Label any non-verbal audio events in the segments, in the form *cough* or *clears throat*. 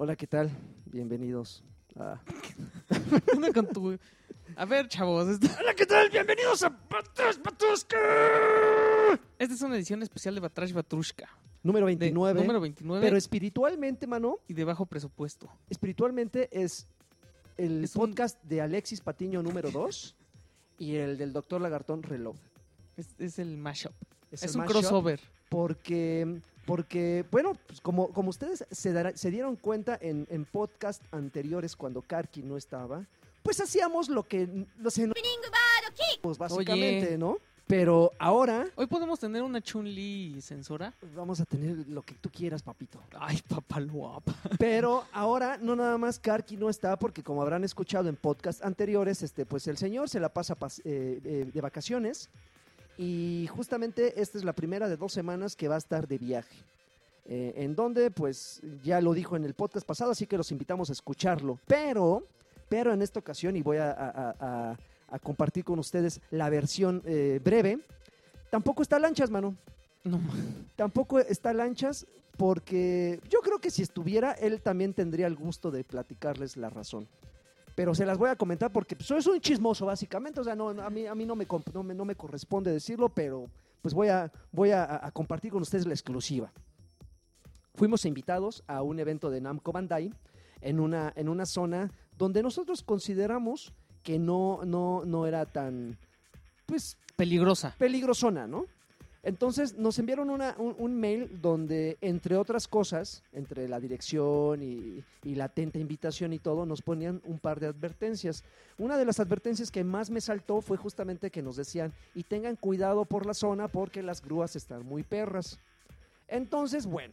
Hola, ¿qué tal? Bienvenidos a... *laughs* Con tu- A ver, chavos, Hola, ¿qué tal? Bienvenidos a Batrash Batrushka. esta es una edición especial de Batrash Batrushka. Número de 29. Número 29 Pero espiritualmente, mano, y de bajo presupuesto. espiritualmente es el Es un- podcast de Alexis Patiño número 2 y el del Doctor Lagartón Reloj. Es, es el mashup. Es, el un mashup crossover. Porque, porque bueno, pues como, como ustedes se, dará- se dieron cuenta en, en podcast anteriores cuando Karki no estaba, pues hacíamos lo que los pues básicamente, Oye. ¿no? Pero ahora Hoy podemos tener una Chun-Li censora. vamos a tener lo que tú quieras, papito. Ay, guapa. Pero ahora no nada más Karki no está porque como habrán escuchado en podcast anteriores, este, pues el señor se la pasa pas- eh, eh, de vacaciones y justamente esta es la primera de dos semanas que va a estar de viaje. Eh, en donde, pues ya lo dijo en el podcast pasado, así que los invitamos a escucharlo. Pero, pero en esta ocasión, y voy a, a- a- a- a compartir con ustedes la versión eh, breve, tampoco está lanchas, mano. No, Tampoco está Lanchas porque yo creo que si estuviera, él también tendría el gusto de platicarles la razón. Pero se las voy a comentar porque pues, soy un chismoso, básicamente. O sea, no, a mí, a mí no, me, comp- no, me, no me corresponde decirlo, pero pues voy, a, voy a, a compartir con ustedes la exclusiva. Fuimos invitados a un evento de Namco Bandai en una, en una zona donde nosotros consideramos que no, no, no era tan, pues, peligrosa. peligrosona, ¿no? Entonces nos enviaron un, mail donde, entre otras cosas, entre la dirección y, y la atenta invitación y todo, nos ponían un par de advertencias. Una de las advertencias que más me saltó fue justamente que nos decían, y tengan cuidado por la zona porque las grúas están muy perras. Entonces, bueno,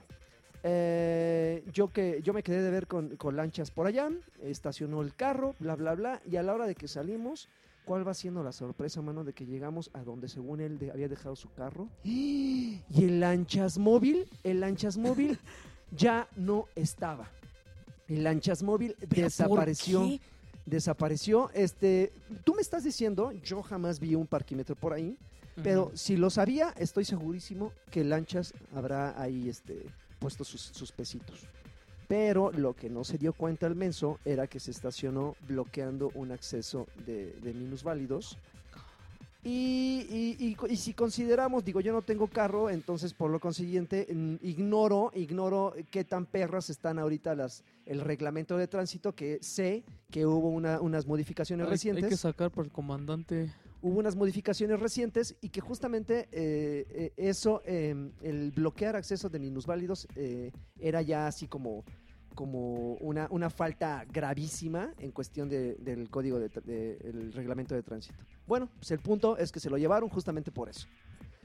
eh, yo, que, yo me quedé de ver con, con lanchas por allá, estacionó el carro, bla, bla, bla, y a la hora de que salimos, ¿cuál va siendo la sorpresa, mano, de que llegamos a donde según él de- había dejado su carro? Y el lanchas móvil, el lanchas móvil *laughs* ya no estaba. El lanchas móvil ¿Pero por desapareció qué? desapareció. Este, tú me estás diciendo, yo jamás vi un parquímetro por ahí, pero si lo sabía, estoy segurísimo que Lanchas habrá ahí este, puesto sus, sus pesitos. Pero lo que no se dio cuenta el menso era que se estacionó bloqueando un acceso de, de minusválidos. Y, y- y si consideramos, digo, yo no tengo carro, entonces por lo consiguiente mm, ignoro, ignoro qué tan perras están ahorita las, el reglamento de tránsito, que sé que hubo una- unas modificaciones Hay- recientes Hay que sacar por el comandante. Hubo unas modificaciones recientes y que justamente eh, eh, eso, eh, el bloquear accesos de minusválidos eh, era ya así como, como una, una falta gravísima en cuestión de- del código de, tra- de- reglamento de tránsito. Bueno, pues el punto es que se lo llevaron justamente por eso.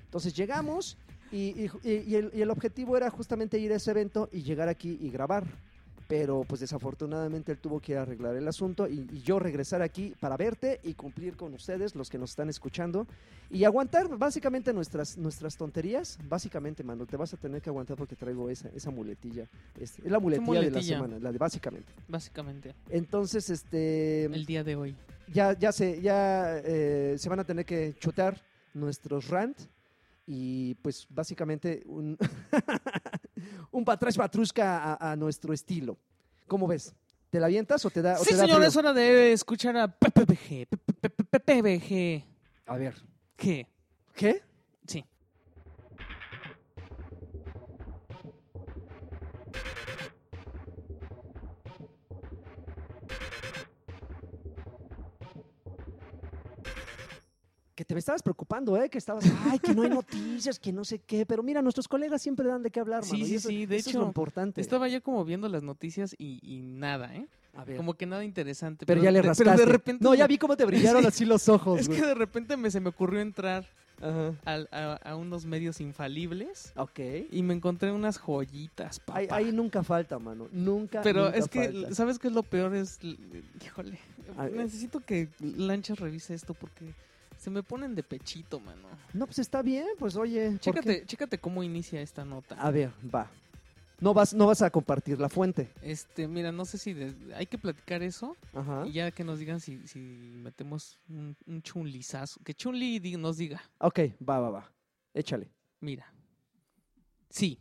Entonces llegamos y, y el objetivo era justamente ir a ese evento y llegar aquí y grabar. Pero pues desafortunadamente él tuvo que arreglar el asunto y, y yo regresar aquí para verte y cumplir con ustedes, los que nos están escuchando, y aguantar básicamente nuestras, nuestras tonterías. Básicamente, mano, te vas a tener que aguantar porque traigo esa, esa muletilla. Es, es la muletilla, de la semana, la de básicamente. Básicamente, Entonces, este el día de hoy. ya, ya se, ya eh, se van a tener que chutar nuestros rant y pues básicamente un, *laughs* un patrash patrusca a, a nuestro estilo. ¿Cómo ves? ¿Te la avientas o te da, o Sí, te da señor, frío? es hora de escuchar a PPBG. PPBG. A ver, ¿Qué? ¿qué? Te me estabas preocupando, ¿eh? Que estabas, ay, que no hay noticias, que no sé qué. Pero mira, nuestros colegas siempre dan de qué hablar, Sí, mano. y sí, eso- sí, de eso es hecho, lo importante. Estaba yo como viendo las noticias y, y nada, ¿eh? A ver. Como que nada interesante. pero ya le rascaste. Pero de repente. no, ya vi cómo te brillaron Sí. así los *laughs* ojos, Es güey. que de repente me, se me ocurrió entrar Ajá. a, a unos medios infalibles Ok. y me encontré unas joyitas, papá. Ahí, ahí nunca falta, mano. Nunca. Pero nunca es que, falta. ¿sabes qué es lo peor? Es, híjole, necesito que Lanchas revise esto porque se me ponen de pechito, mano. No, pues está bien, pues oye. Chécate, chécate cómo inicia esta nota. A ver, va. No vas, no vas a compartir la fuente. Este, mira, no sé si de- hay que platicar eso Ajá. y ya que nos digan si, si metemos un, un chunlizazo. Que Chunli di- nos diga, Ok, va, va, va. Échale. mira. Sí,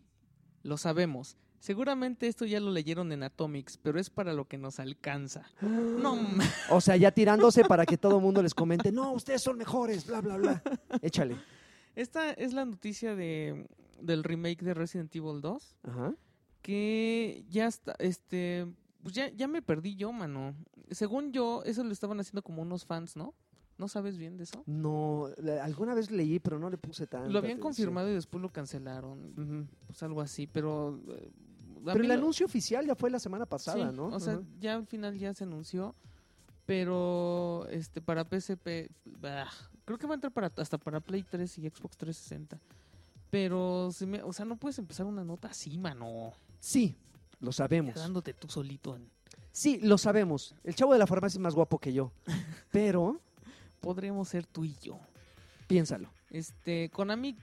lo sabemos. Seguramente esto ya lo leyeron en Atomics, pero es para lo que nos alcanza. No, *gasps* O sea, ya tirándose para que todo el mundo les comente, *laughs* no, ustedes son mejores, bla, bla, bla. *laughs* Échale. esta es la noticia de, del remake de Resident Evil 2, Ajá. que ya está, este, pues ya, ya me perdí yo, mano. Según yo, eso lo estaban haciendo como unos fans, ¿no? ¿No sabes bien de eso? No, la- alguna vez leí, pero no le puse tan. Lo habían confirmado y después lo cancelaron, pues algo así, pero... eh, Pero el lo- anuncio oficial ya fue la semana pasada, Sí, ¿no? O sea, ya al final ya se anunció, pero este para PSP, bah, creo que va a entrar para, hasta para Play 3 y Xbox 360. Pero, se me, o sea, no puedes empezar una nota así, mano. Sí, lo sabemos. Quedándote tú solito. En... Sí, lo sabemos. El chavo de la farmacia es más guapo que yo. *laughs* Pero, Podríamos ser tú y yo. piénsalo. Este, Konami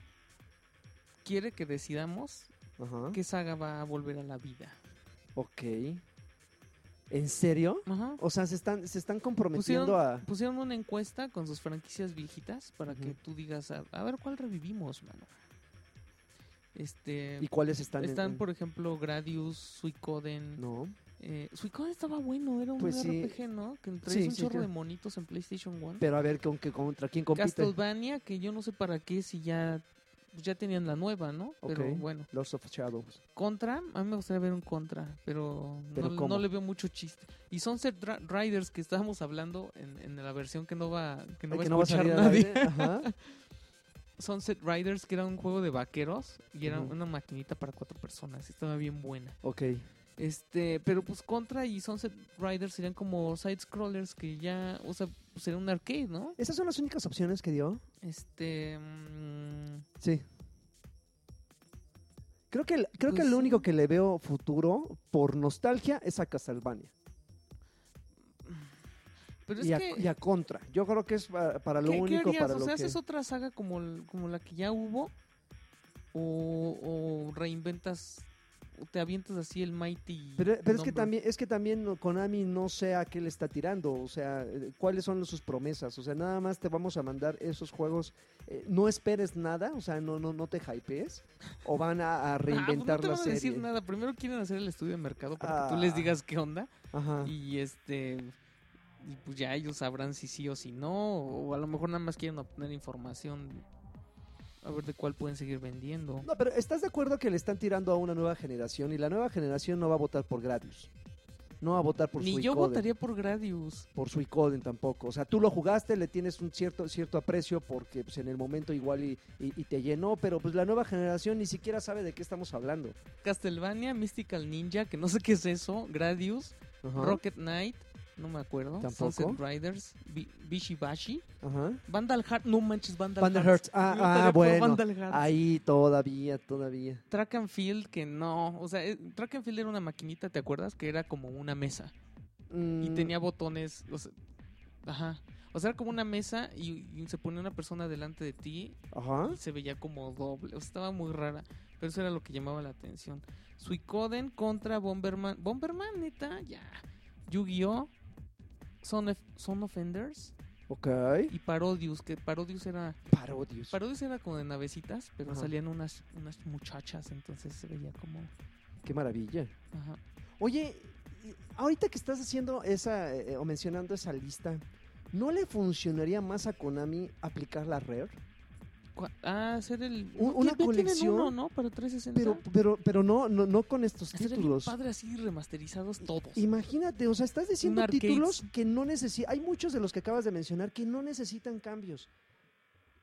quiere que decidamos Ajá. qué saga va a volver a la vida. Ok. ¿En serio? Ajá. O sea, se están, se están comprometiendo Pusieron, a. pusieron una encuesta con sus franquicias viejitas para que tú digas, a, a ver cuál revivimos, mano. Este, ¿Y cuáles están? en- están, en- por ejemplo, Gradius, Suicoden. No. Eh, Suicoden estaba bueno, era un Pues sí. RPG, ¿no? Que traes Sí, un sí, chorro que- de monitos en PlayStation 1. Pero a ver con qué contra quién compite. Castlevania, que yo no sé para qué si ya, pues ya tenían la nueva, ¿no? Pero bueno. Lords of Shadows. Contra, a mí me gustaría ver un Contra, pero, ¿Pero no, le veo mucho chiste. Y Sunset Riders, que estábamos hablando en, en la versión que no va, que no Ay, va que a no va a escuchar salir al nadie. Ajá. *laughs* Sunset Riders, que era un juego de vaqueros y era una maquinita para cuatro personas. Estaba bien buena. Ok. Este, pero pues Contra y Sunset Riders serían como side scrollers que ya, o sea, pues sería un arcade, ¿no? ¿Esas son las únicas opciones que dio? Este, mm, Sí. Creo que, el- creo que Pues el sí. único que le veo futuro por nostalgia es a Castlevania. pero es Y a, que y a Contra. Yo creo que es pa- para, lo ¿qué, qué único, harías? para o lo sea, que... haces otra saga como, el- como la que ya hubo o, o reinventas te avientas así el Mighty Pero, pero es que también es que también Konami no sé a qué le está tirando, o sea, eh, cuáles son sus promesas, o sea, nada más te vamos a mandar esos juegos, eh, no esperes nada, o sea, no no no te hypees o van a, a Ah, pues reinventar no te la van a serie. decir nada. Primero quieren hacer el estudio de mercado para que tú les Ah. digas qué onda. Ajá. Y este. Y pues ya ellos sabrán si sí o si no. O a lo mejor nada más quieren obtener información. A ver de cuál pueden seguir vendiendo. No, pero ¿estás de acuerdo que le están tirando a una nueva generación y la nueva generación no va a votar por Gradius? No va a votar por Ni yo Suicoden, votaría por Gradius. por Suicoden tampoco. O sea, tú lo jugaste, le tienes un cierto cierto aprecio porque pues, en el momento igual y, y- y te llenó, pero pues la nueva generación ni siquiera sabe de qué estamos hablando. Castlevania, Mystical Ninja, que no sé qué es eso. Gradius, Ajá, Rocket Knight, no me acuerdo. Tampoco. Sunset Riders, Bi- Bishibashi. ajá. Vandal Heart, no manches, Vandal, Vandal Hearts. Hearts. Ah, ah, bueno. Ahí todavía, todavía. Track and Field, que no. O sea, eh, Track and Field era una maquinita, ¿te acuerdas? Que era como una mesa. Y Mm, tenía botones. o sea, ajá. O sea, era como una mesa y, y se ponía una persona delante de ti Ajá. y se veía como doble. O sea, estaba muy rara. Pero eso era lo que llamaba la atención. Suicoden contra Bomberman. Bomberman, neta, ya. Yu-Gi-Oh! Son, Son Offenders Ok. y Parodius, que Parodius era Parodius. Parodius era como de navecitas, pero Ajá. salían unas, unas muchachas, entonces se veía como... Qué maravilla. Ajá. Oye, ahorita que estás haciendo esa eh, o mencionando esa lista, ¿no le funcionaría más a Konami aplicar la Rare? Ah, hacer el... Una colección, uno, ¿no? Para 360. Pero, pero, pero no, no, no con estos bien títulos. padre así remasterizados todos. Imagínate, o sea, estás diciendo títulos que no necesitan. Hay muchos de los que acabas de mencionar que no necesitan cambios.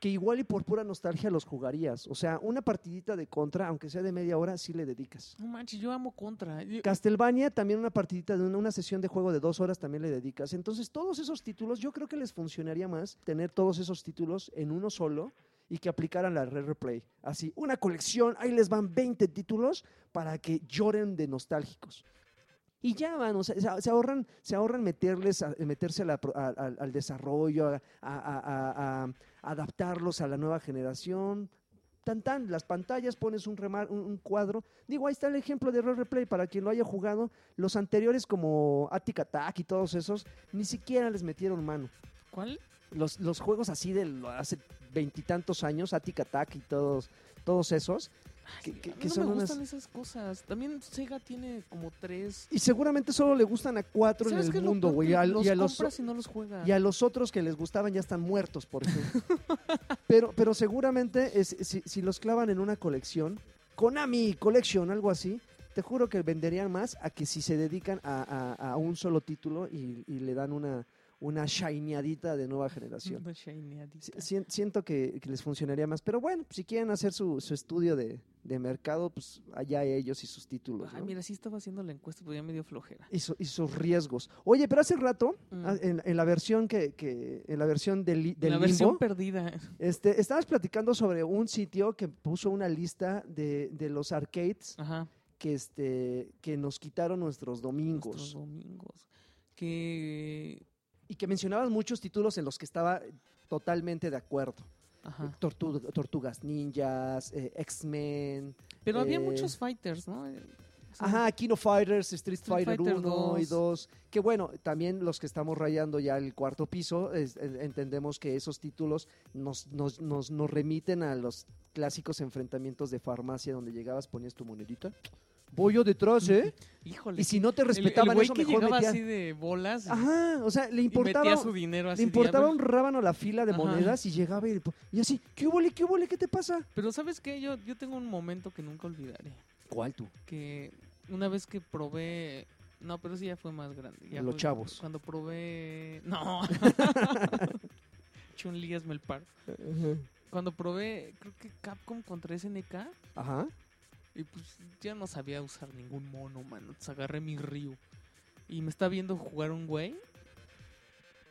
Que igual y por pura nostalgia los jugarías. O sea, una partidita de contra, aunque sea de media hora, sí le dedicas. No manches, yo amo Contra. Yo- Castlevania, también una partidita de una, una sesión de juego de dos horas también le dedicas. Entonces, todos esos títulos, yo creo que les funcionaría más tener todos esos títulos en uno solo y que aplicaran la Rare Replay. Así, una colección, ahí les van 20 títulos para que lloren de nostálgicos. Y ya van, o sea, se, ahorran, se ahorran meterles a- meterse a la pro- a- a- al desarrollo, a, adaptarlos a la nueva generación. Tan tan, las pantallas pones un, remar, un, un cuadro. Digo, ahí está el ejemplo de Rare Replay para quien lo haya jugado. Los anteriores como Attic Attack y todos esos, ni siquiera les metieron mano. ¿Cuál? Los, los juegos así de hace veintitantos años, Attic Attack y todos, todos esos, que, que- A mí que no son me unas... gustan esas cosas. También Sega tiene como tres. Y seguramente solo le gustan a cuatro en ¿Sabes qué el lo mundo, güey. A- Los y a los, compras y no los juegas. y a los otros que les gustaban ya están muertos, por ejemplo. *laughs* pero, pero seguramente es- si, si los clavan en una colección, Konami Collection, algo así, te juro que venderían más a que si se dedican a, a- a un solo título y, y le dan una, una shineadita de nueva generación. Una shineadita. Si- sien- Siento que, que les funcionaría más. Pero bueno, si quieren hacer su, su estudio de, de mercado, pues allá ellos y sus títulos. Ay, ¿no? mira, sí estaba haciendo la encuesta, pero ya me dio flojera. y, su- y sus riesgos. Oye, pero hace rato, Mm. ah, en, en la versión que, que- en la versión del, del la limbo, versión perdida. este, estabas platicando sobre un sitio que puso una lista de, de los arcades Ajá. que este que nos quitaron nuestros domingos Nuestros domingos. Que. Y que mencionabas muchos títulos en los que estaba totalmente de acuerdo. Ajá. Tortu- Tortugas Ninjas, eh, X-Men, Pero había Eh, muchos fighters, ¿no? Eh, Ajá, Kino Fighters, Street, Street Fighter, Fighter 1 y 2. 2. Que bueno, también los que estamos rayando ya el cuarto piso, es- entendemos que esos títulos nos, nos, nos, nos remiten a los clásicos enfrentamientos de farmacia donde llegabas, ponías tu monedita. Voy yo detrás, ¿eh? *laughs* Híjole. Y si no te el- el respetaban güey eso, que mejor llegaba metía... así de bolas y- Ajá, o sea, le y importaba, metía su dinero así. le importaba diablo. un rábano la fila de Ajá. monedas y llegaba y, y así, ¿qué hubo, qué hubo, qué te pasa? Pero ¿sabes qué? Yo, yo tengo un momento que nunca olvidaré. ¿Cuál tú? Que una vez que probé... No, pero sí ya fue más grande. ya Los fue chavos. Cuando probé... No. *laughs* Chun-Li hazme el paro. Cuando probé, creo que Capcom contra SNK... Ajá. Y pues ya no sabía usar ningún mono, mano. Entonces agarré mi Ryu. Y me está viendo jugar un güey.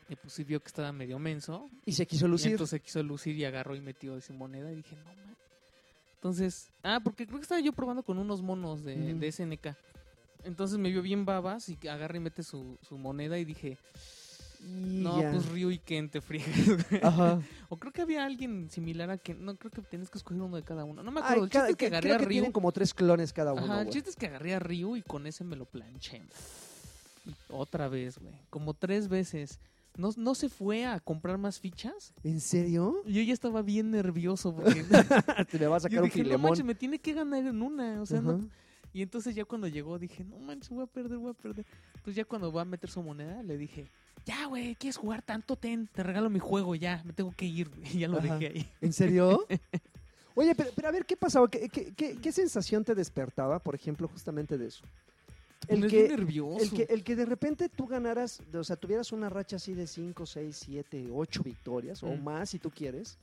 Y pues sí vio que estaba medio menso. Y se quiso Y lucir. entonces quiso lucir y agarró y metió esa moneda. Y dije, no, man. Entonces, ah, porque creo que estaba yo probando con unos monos de, de SNK. Entonces me vio bien babas y agarra y mete su, su moneda y dije, Y no, ya. pues Ryu y Ken te friegas. güey". Ajá. *laughs* o creo que había alguien similar a Ken. No, creo que tienes que escoger uno de cada uno. No me Ay, acuerdo. el chiste cada- es que agarré creo a que Ryu. tienen como tres clones cada uno, Ajá, el chiste es que agarré a Ryu y con ese me lo planché. Y otra vez, güey. Como tres veces. No, no se fue a comprar más fichas. ¿En serio? Yo ya estaba bien nervioso *laughs* porque Te me va a sacar yo un dije, no manches, me tiene que ganar en una. O sea, no- Ajá. Y entonces ya cuando llegó dije, no manches, voy a perder, voy a perder. Entonces ya cuando va a meter su moneda le dije, ya, güey, ¿quieres jugar tanto? Ten, te regalo mi juego, ya, me tengo que ir. güey". Y ya lo Ajá. dejé ahí. ¿En serio? *laughs* Oye, pero, pero a ver, ¿qué pasaba? ¿Qué, qué, qué- qué sensación te despertaba, por ejemplo, justamente de eso? El que, nervioso. el, que, el que de repente tú ganaras, o sea, tuvieras una racha así de 5, 6, 7, 8 victorias o Mm. más si tú quieres,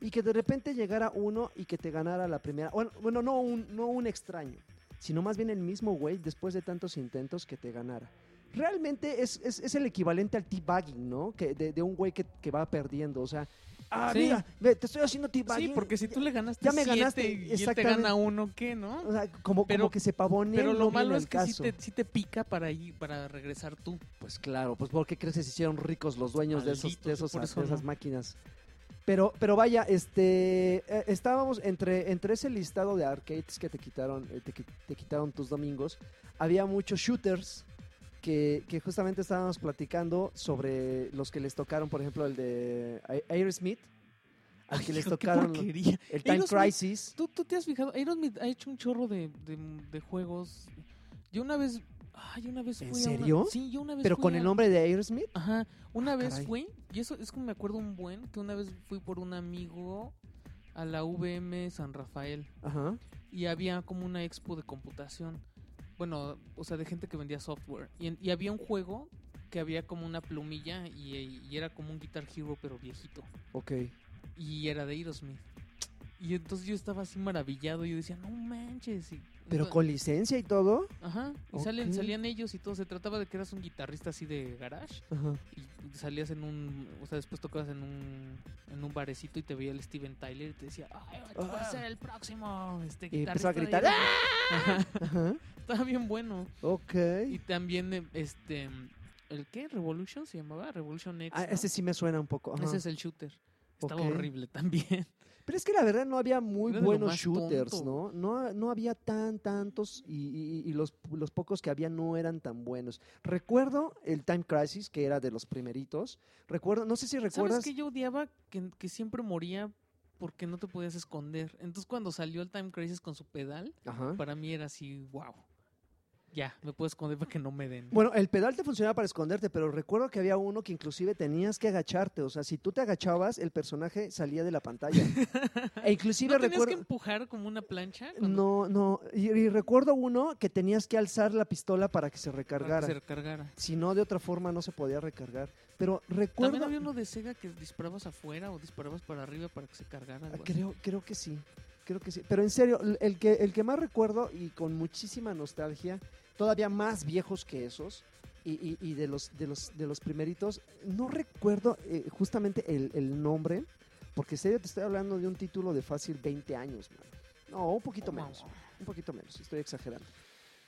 y que de repente llegara uno y que te ganara la primera. Bueno, bueno no, un, no un extraño, sino más bien el mismo güey después de tantos intentos que te ganara. Realmente es, es, es el equivalente al teabagging, ¿no? Que de, de un güey que, que va perdiendo, o sea, ah, Sí. mira, ve, te estoy haciendo teabagging. Sí, porque si tú le ganaste ya me siete ganaste, y él te gana uno, ¿qué, no? O sea, como, Pero- como que se pavonea. Pero lo malo al es que sí te, sí te pica para ir, para regresar tú. Pues claro, pues porque crees que se hicieron ricos los dueños de, esos, de, esos- por eso de esas no. máquinas. Pero, pero vaya, este, eh, estábamos entre, entre ese listado de arcades que te quitaron, eh, te, te quitaron tus domingos, había muchos shooters que, que justamente estábamos platicando sobre los que les tocaron, por ejemplo, el de Aerosmith, al que Ay, les tocaron el Time Aerosmith, Crisis. ¿Tú, tú te has fijado, Aerosmith ha hecho un chorro de, de, de juegos. Yo una vez, ay, una vez ¿En fui a una- serio? sí, yo una vez Pero fui con a- el nombre de Aerosmith. Ajá, una Ah, vez caray. fui, y eso es como me acuerdo un buen, que una vez fui por un amigo a la VM San Rafael Ajá. y había como una expo de computación. Bueno, o sea, de gente que vendía software. Y, en- y había un juego que había como una plumilla y, y era como un Guitar Hero pero viejito. Ok. Y era de Aerosmith. Y entonces yo estaba así maravillado y yo decía, no manches. y- Pero con licencia y todo. Ajá, y salen, salían ellos y todo. Se trataba de que eras un guitarrista así de garage Ajá. y salías en un, o sea, después tocabas en un, en un barecito y te veía el Steven Tyler y te decía, ay, tú vas a ser el próximo, este Y empezó a gritar, ¡Ah! Aerosmith". *laughs* Ajá, Ajá. estaba bien bueno. Ok. Y también, este, ¿el qué? Revolution se llamaba, Revolution X. Ah, ¿no? ese sí me suena un poco. ajá. Ese es el shooter. Estaba horrible también. Pero es que la verdad no había muy Era buenos shooters, tonto. ¿no? ¿no? No había tan tantos y, y- y los, los pocos que había no eran tan buenos. Recuerdo el Time Crisis, que era de los primeritos. Recuerdo, no sé si recuerdas. ¿Sabes que yo odiaba que, que siempre moría porque no te podías esconder. Entonces cuando salió el Time Crisis con su pedal, Ajá. para mí era así, wow. Ya, me puedo esconder para que no me den. Bueno, el pedal te funcionaba para esconderte, pero recuerdo que había uno que inclusive tenías que agacharte. O sea, si tú te agachabas, el personaje salía de la pantalla. *laughs* e inclusive ¿No tenías recuerdo. que empujar como una plancha? cuando- No, no. Y, y recuerdo uno que tenías que alzar la pistola para que se para recargara. que se recargara. Si no, de otra forma no se podía recargar. Pero También recuerdo. había uno de Sega que disparabas afuera o disparabas para arriba para que se cargara. Creo, creo que sí. Creo que sí. Pero en serio, el que, el que más recuerdo y con muchísima nostalgia, todavía más viejos que esos, y, y- y de los de los de los primeritos, no recuerdo eh, justamente el, el nombre, porque en serio te estoy hablando de un título de fácil 20 años, man. No, un poquito Oh, menos. Un poquito menos, estoy exagerando.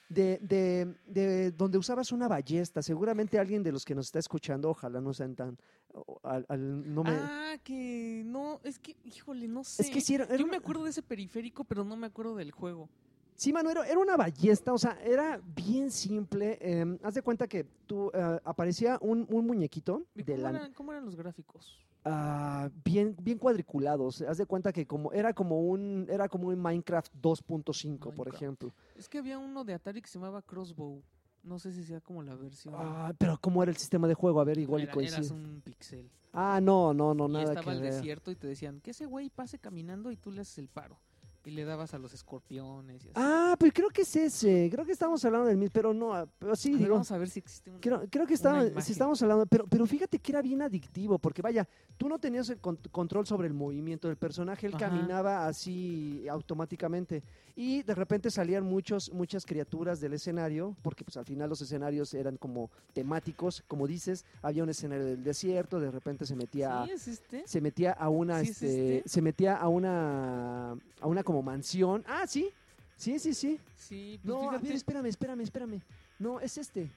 De, de, de donde usabas una ballesta, seguramente alguien de los que nos está escuchando, ojalá no sean tan... o- al- al- no me, Ah, que no, es que, híjole, no sé. es que sí, era, era Yo una- me acuerdo de ese periférico, pero no me acuerdo del juego. Sí, mano, era, una ballesta, o sea, era bien simple. eh, haz de cuenta que tú eh, aparecía un, un muñequito ¿Y de ¿Cómo, la- eran, cómo eran los gráficos? ah, bien, bien cuadriculados. Haz de cuenta que como era como un era como un Minecraft 2.5, por ejemplo. Es que había uno de Atari que se llamaba Crossbow. No sé si sea como la versión. Ah, pero cómo era el sistema de juego, a ver, igual y coincide. eras un pixel. Ah, no, no, no, y nada estaba que el ver. desierto y te decían que ese güey pase caminando y tú le haces el paro. Y le dabas a los escorpiones y así. Ah, pues creo que es ese. Creo que estamos hablando del mismo, pero no, ah, pero sí, A ver, digo. vamos a ver si existe un... Creo, creo que estaba, si estamos hablando, pero, pero fíjate que era bien adictivo, porque vaya, tú no tenías el con- control sobre el movimiento del personaje, él Ajá. caminaba así automáticamente y de repente salían muchos, muchas criaturas del escenario, porque pues al final los escenarios eran como temáticos, como dices, había un escenario del desierto, de repente se metía ¿Sí es este? se metía a una ¿Sí es este, este? se metía a una a una como mansión. Ah, sí. Sí, sí, sí. Sí, pues No, a fíjate, ver, espérame, espérame, espérame. No, es este.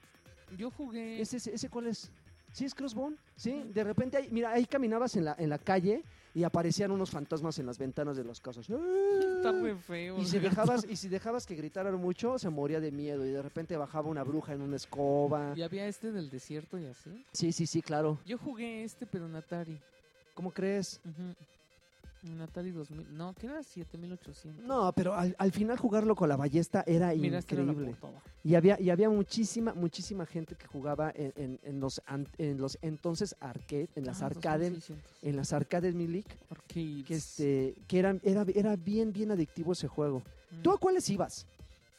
yo jugué... ¿Es ese, ese cuál es? ¿Sí es Crossbone? Sí, de repente, ahí, mira, ahí caminabas en la, en la calle y aparecían unos fantasmas en las ventanas de las casas. Está re feo. Y si dejabas, *laughs* y si dejabas que gritaran mucho, se moría de miedo y de repente bajaba una bruja en una escoba. Y había este del desierto y así. Sí, sí, sí, claro. Yo jugué este, pero en Atari. ¿Cómo crees? En Atari 2000. No, que era 7800. No, pero al, al final jugarlo con la ballesta era Mira, era la increíble. Y había, y había muchísima, muchísima gente que jugaba en, en- en los, an- en los entonces arcade, en las Ah, arcades, 2600. en las arcades Milik, Arcades. que este, que eran, era, era bien, bien adictivo ese juego. Mm. ¿Tú a cuáles ibas?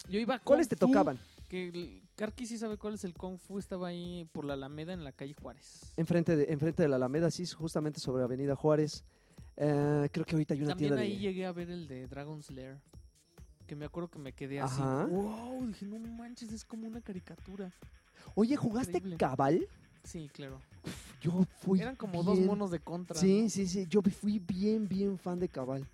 Yo iba a ¿Cuáles Kung te Fu, tocaban? Que Karki sí sabe cuál es el Kung Fu. Estaba ahí por la Alameda en la calle Juárez. Enfrente de, enfrente de la Alameda, sí, justamente sobre Avenida Juárez. Eh, creo que ahorita hay una También tienda ahí de... llegué a ver el de Dragon's Lair. Que me acuerdo que me quedé así. Wow, dije, no manches, es como una caricatura. Oye, ¿jugaste Increíble. Cabal? Sí, claro. Yo fui Eran como dos monos de contra. Sí, ¿no? sí, sí, yo fui bien, bien fan de Cabal.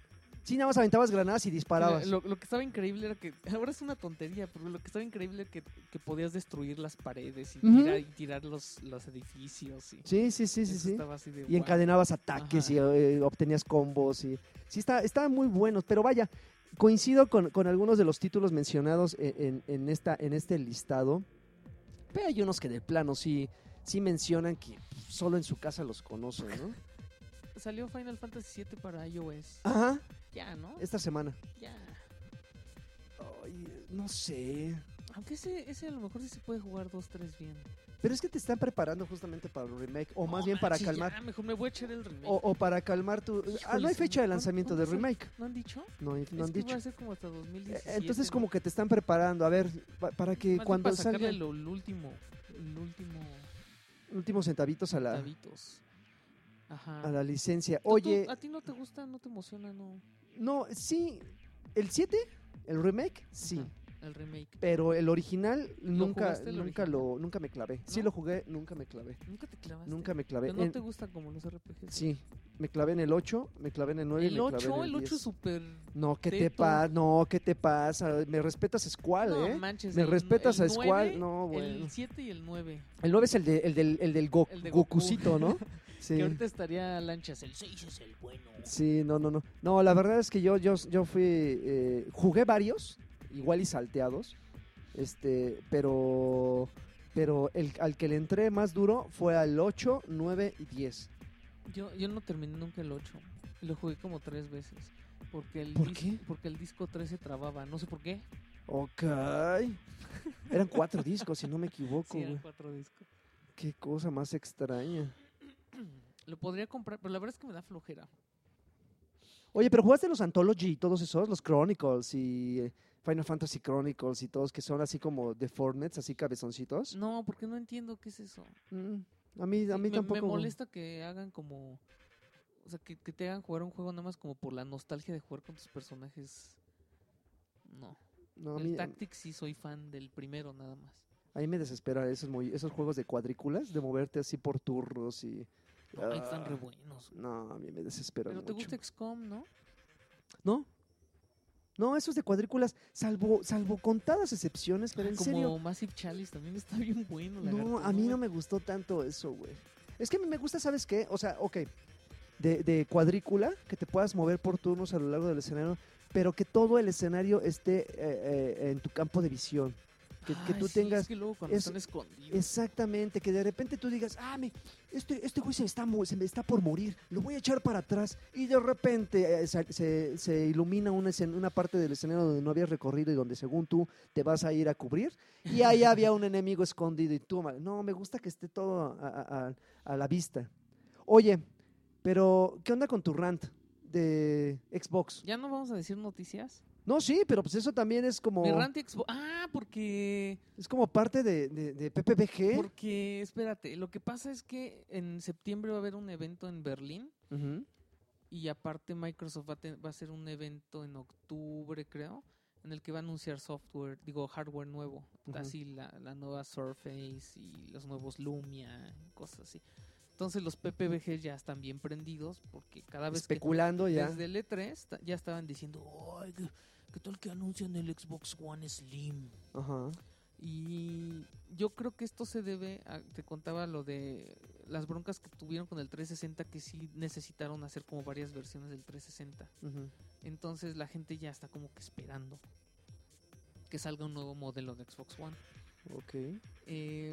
Sí, nada más aventabas granadas y disparabas. Lo, lo que estaba increíble era que, ahora es una tontería, pero lo que estaba increíble era que, que podías destruir las paredes y tirar, y tirar los, los edificios. Y, Sí, sí, sí, sí, sí. de y encadenabas ataques Ajá. y eh, obtenías combos y sí está estaban muy buenos pero vaya coincido con, con algunos de los títulos mencionados en, en- en esta en este listado pero hay unos que de plano sí sí mencionan que solo en su casa los conocen ¿no? *laughs* Salió Final Fantasy VII para iOS. ajá Ya, ¿no? esta semana Ya. Ay, no sé Aunque ese, ese a lo mejor sí se puede jugar dos, tres bien. pero es que te están preparando justamente para el remake o más No bien para manches, calmar Ya, mejor me voy a echar el remake. o, o para calmar tu ah, no hay fecha de ¿cuándo- lanzamiento de cuándo sale? remake ¿No han dicho? no, no es han que dicho va a ser como hasta 2017. Eh, Entonces ¿no? como que te están preparando, a ver, pa- para que Más cuando para salgan lo- el último, el último últimos centavitos a la, tabitos. Ajá. a la licencia. ¿Tú- tú- Oye, ¿A ti no te gusta, no te emociona, no? No, sí, el 7, el remake, sí, Ajá, El remake. pero el original nunca el nunca original? lo nunca me clavé. Sí ¿No? lo jugué, nunca me clavé. ¿Nunca te clavaste? Nunca me clavé. Pero no En- te gustan como los RPGs. Sí, me clavé en el 8, me clavé en el 9 y El me clavé 8, en el, el 8 es 10. súper... No, ¿qué te teto. pasa? No, ¿qué te pasa? Me respetas Squall, no ¿eh? manches. Me el- respetas el a Squall. 9, No, bueno. El 7 y el 9. El 9 es el, de, el del, el del, Go- El de Goku. Gokucito, ¿no? *laughs* Sí. Que ahorita estaría lanchas. El 6 es el bueno. Sí, no, no, no. No, la verdad es que yo, yo, yo fui, eh, jugué varios, igual y salteados, este, pero, pero el, al que le entré más duro fue al 8, 9 y 10. Yo, yo no terminé nunca el 8. Lo jugué como tres veces. Porque el, ¿Por qué? porque el disco 3 se trababa. No sé por qué. Ok. Eran cuatro discos, si no me *laughs* equivoco, Sí, eran cuatro discos. Qué cosa más extraña. *clears throat* Lo podría comprar, pero la verdad es que me da flojera. Oye, pero jugaste los Anthology y todos esos, los Chronicles y eh, Final Fantasy Chronicles y todos que son así como de Fortnite, así cabezoncitos. No, porque no entiendo qué es eso. Mm, a mí, a mí me, tampoco. me molesta que hagan como. O sea, que, que te hagan jugar un juego nada más como por la nostalgia de jugar con tus personajes. No. No, el mí, Tactics sí soy fan del primero nada más. a mí me desespera esos, esos juegos de cuadrículas, de moverte así por turnos y. Ay, están re Ah, buenos. No, a mí me desespera Pero te mucho. gusta XCOM, ¿no? ¿No? No, esos de cuadrículas, salvo, salvo contadas excepciones, pero en como serio. Massive Chalice también está bien bueno. No, a mí no me gustó tanto eso, güey. Es que a mí me gusta, ¿sabes qué? O sea, ok, de, de cuadrícula, que te puedas mover por turnos a lo largo del escenario, pero que todo el escenario esté eh, eh, en tu campo de visión. Que, que Ay, tú sí, tengas... Es que luego cuando es- están escondidos. Exactamente, que de repente tú digas, ah, me, este, este güey se, está, se me está por morir, lo voy a echar para atrás. Y de repente eh, se, se- se ilumina una, una parte del escenario donde no habías recorrido y donde según tú te vas a ir a cubrir. Y ahí *laughs* había un enemigo escondido y tú, no, me gusta que esté todo a- a- a la vista. Oye, pero ¿qué onda con tu rant de Xbox? ¿Ya no vamos a decir noticias? No, sí, pero pues eso también es como, Xbox. Ah, porque. es como parte de, de, de PPBG. Porque, espérate, lo que pasa es que en septiembre va a haber un evento en Berlín. Y aparte Microsoft va a, va a hacer un evento en octubre, creo, en el que va a anunciar software, digo, hardware nuevo. Ujú. Así la, la nueva Surface y los nuevos Lumia, y cosas así. Entonces los PPBG ya están bien prendidos porque cada vez que Especulando ya. desde el E3 ta- ya estaban diciendo, "Ay, ¿qué, tal que anuncian el Xbox One Slim? Ajá. Y yo creo que esto se debe, a, te contaba lo de las broncas que tuvieron con el 360, que sí necesitaron hacer como varias versiones del 360. ujú. Entonces la gente ya está como que esperando que salga un nuevo modelo de Xbox One. Ok. Eh,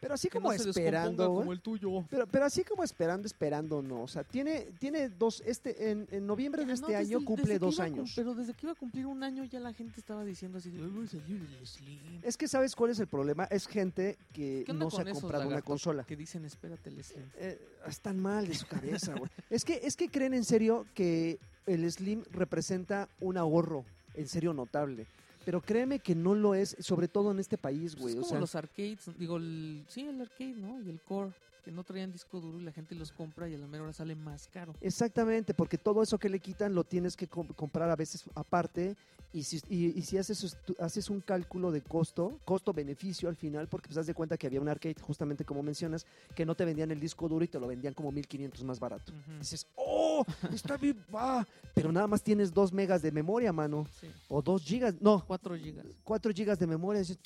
Pero así como no esperando. como el tuyo. Pero, pero así como esperando, esperando, no. O sea, tiene, tiene dos. Este, en, en noviembre de Ya, este no, desde año cumple dos iba años. Pero desde que iba a cumplir un año ya la gente estaba diciendo así, de, "Ay, va a salir el Slim. Es que sabes cuál es el problema. Es gente que ¿Qué onda no se ha comprado una consola. Que dicen, espérate el Slim. Eh, están mal de su cabeza, güey. *laughs* es que es que creen en serio que el Slim representa un ahorro en serio notable. Pero créeme que no lo es, sobre todo en este país, Pues güey. es o como sea, los arcades, digo, el, sí, el arcade, ¿no? Y el core, que no traían disco duro y la gente los compra y a la mera hora sale más caro. Exactamente, porque todo eso que le quitan lo tienes que com- comprar a veces aparte y si, y, y si haces, haces un cálculo de costo, costo-beneficio al final, porque pues haz de cuenta que había un arcade, justamente como mencionas, que no te vendían el disco duro y te lo vendían como 1500 más barato. Dices, ¡oh! Está bien, va. Pero nada más tienes 2 megas de memoria, mano. Sí, O 2 gigas, no, 4 gigas. 4 gigas de memoria. Dices,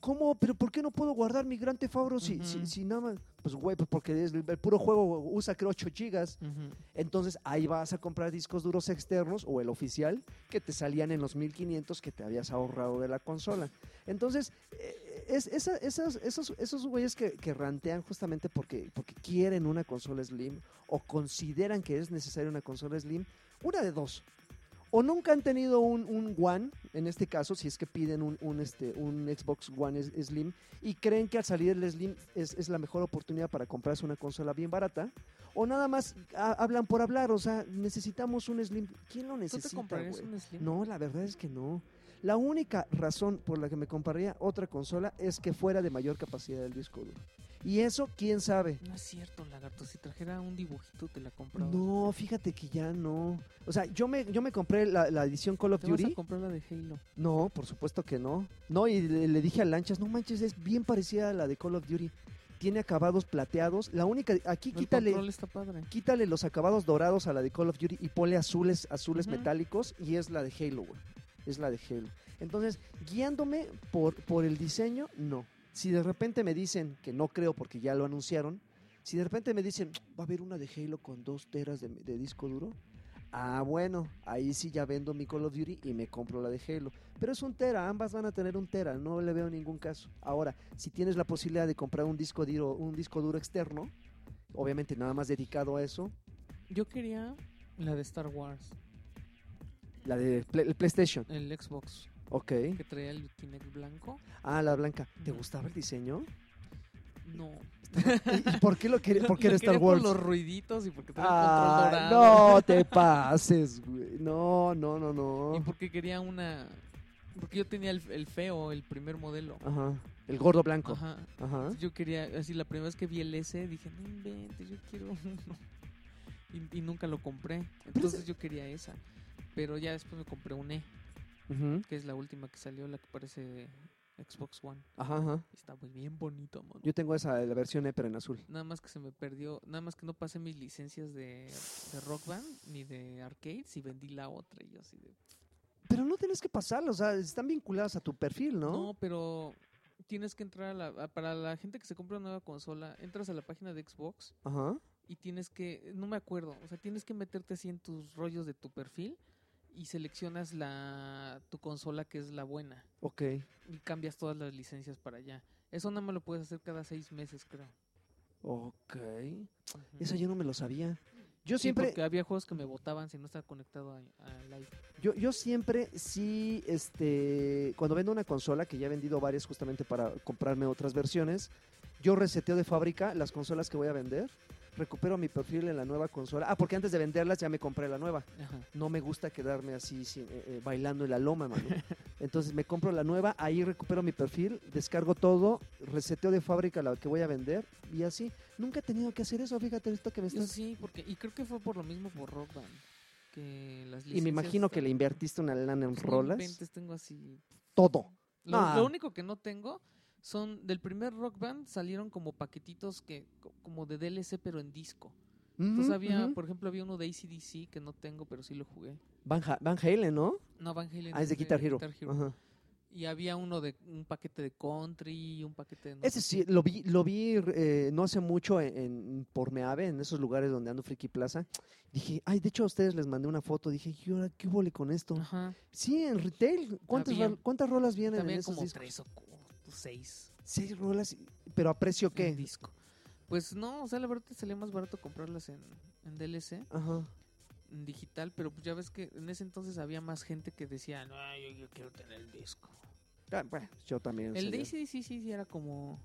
¿cómo? ¿Pero por qué no puedo guardar mi Gran Theft Auto si, si, si nada más? Pues, güey, pues porque es- el, el puro juego usa, creo, 8 gigas. Entonces ahí vas a comprar discos duros externos o el oficial que te salían en los 1500 que te habías ahorrado de la consola. Entonces, eh, es, esa- esas- esos, esos güeyes que, que rantean justamente porque, porque quieren una consola Slim o consideran que es necesaria una consola Slim, una de dos. O nunca han tenido un, un One, en este caso, si es que piden un, un, este, un Xbox One Slim y creen que al salir el Slim es, es la mejor oportunidad para comprarse una consola bien barata, o nada más ha- hablan por hablar, o sea, necesitamos un Slim. ¿Quién lo ¿Tú te necesita, comprarías un Slim? No, la verdad es que no. La única razón por la que me compraría otra consola es que fuera de mayor capacidad del disco duro. Y eso, quién sabe. No es cierto, lagarto. Si trajera un dibujito, te la compraba. No, fíjate que ya no. O sea, yo me, yo me compré la, la edición Call of Te vas a Duty. comprar la de Halo. No, por supuesto que no. No, y le, le dije a Lanchas, no manches, es bien parecida a la de Call of Duty. Tiene acabados plateados. La única, aquí El quítale, control está padre. quítale los acabados dorados a la de Call of Duty y ponle azules, azules metálicos y es la de Halo, güey. Es la de Halo. Entonces, guiándome por, por el diseño, no. Si de repente me dicen, que no creo porque ya lo anunciaron, si de repente me dicen, va a haber una de Halo con dos teras de, de disco duro, ah, bueno, ahí sí ya vendo mi Call of Duty y me compro la de Halo. Pero es un tera, ambas van a tener un tera, no le veo ningún caso. Ahora, si tienes la posibilidad de comprar un disco duro, un disco duro externo, obviamente nada más dedicado a eso, Yo quería La de Star Wars. La de Play- el PlayStation. El Xbox. Ok. Que traía el Kinect blanco. Ah, la blanca. ¿Te gustaba el diseño? No. ¿Y por qué lo quería? Porque Lo era Star quería por Wars. los ruiditos y porque traía el Ah, control dorado. no te *laughs* pases, güey. No, no, no, no. Y porque quería una... Porque yo tenía el, el feo, el primer modelo. Ajá. El gordo blanco. Ajá. Ajá. Yo quería, así la primera vez que vi el S, dije, no inventes, yo quiero *laughs* uno. Y, y nunca lo compré. Entonces yo quería esa. Pero ya después me compré un E, Que es la última que salió, la que parece Xbox One. Ajá, Está muy bien bonito, mano. Yo tengo esa, la versión E, pero en azul. Nada más que se me perdió, nada más que no pasé mis licencias de, de Rock Band ni de arcades y vendí la otra. Y yo así de, Pero no tienes que pasarlo, o sea, están vinculadas a tu perfil, ¿no? no, pero tienes que entrar a la, a- para la gente que se compra una nueva consola, entras a la página de Xbox Ajá. y tienes que, no me acuerdo, o sea, tienes que meterte así en tus rollos de tu perfil y seleccionas la tu consola que es la buena Ok. y cambias todas las licencias para allá. Eso nada más lo puedes hacer cada seis meses, creo. Ok. Eso yo no me lo sabía. Yo Sí, siempre, porque había juegos que me botaban si no estaba conectado a, a live. yo, yo siempre sí, este, cuando vendo una consola, que ya he vendido varias justamente para comprarme otras versiones, yo reseteo de fábrica las consolas que voy a vender, recupero mi perfil en la nueva consola. Ah, porque antes de venderlas ya me compré la nueva. Ajá. No me gusta quedarme así sin- eh, eh, bailando en la loma, mano. *laughs* Entonces me compro la nueva, ahí recupero mi perfil, descargo todo, reseteo de fábrica la que voy a vender y así. Nunca he tenido que hacer eso, fíjate esto que me Yo estás... sí, porque y creo que fue por lo mismo por Rock Band. Que las Y me imagino que le invertiste una lana en rolas. inventes, tengo así Todo. Lo, Ah. lo único que no tengo son del primer Rock Band salieron como paquetitos que co- como de DLC pero en disco. Entonces había, por ejemplo, había uno de ACDC que no tengo, pero sí lo jugué. Van, Ha- Van Halen, ¿no? No, Van Halen. Ah, es de Guitar Hero. Ajá. Y había uno de un paquete de country, un paquete de no Ese sí, qué. lo vi, lo vi eh, no hace mucho en, en- por Meave, en esos lugares donde ando Friki Plaza. Dije, ay, de hecho a ustedes les mandé una foto. Dije, ¿y ahora qué con esto? Ajá. Sí, en retail. ¿Cuántas, ¿Cuántas rolas vienen en También esos como discos? tres o cu- seis Seis rolas, pero a precio qué? disco. Pues no, o sea, la verdad te salía más barato comprarlas en, en DLC, Ajá. en digital, pero pues ya ves que en ese entonces había más gente que decía, no, yo, yo quiero tener el disco. Ah, bueno, yo también. El. Daisy sí, sí, sí era como.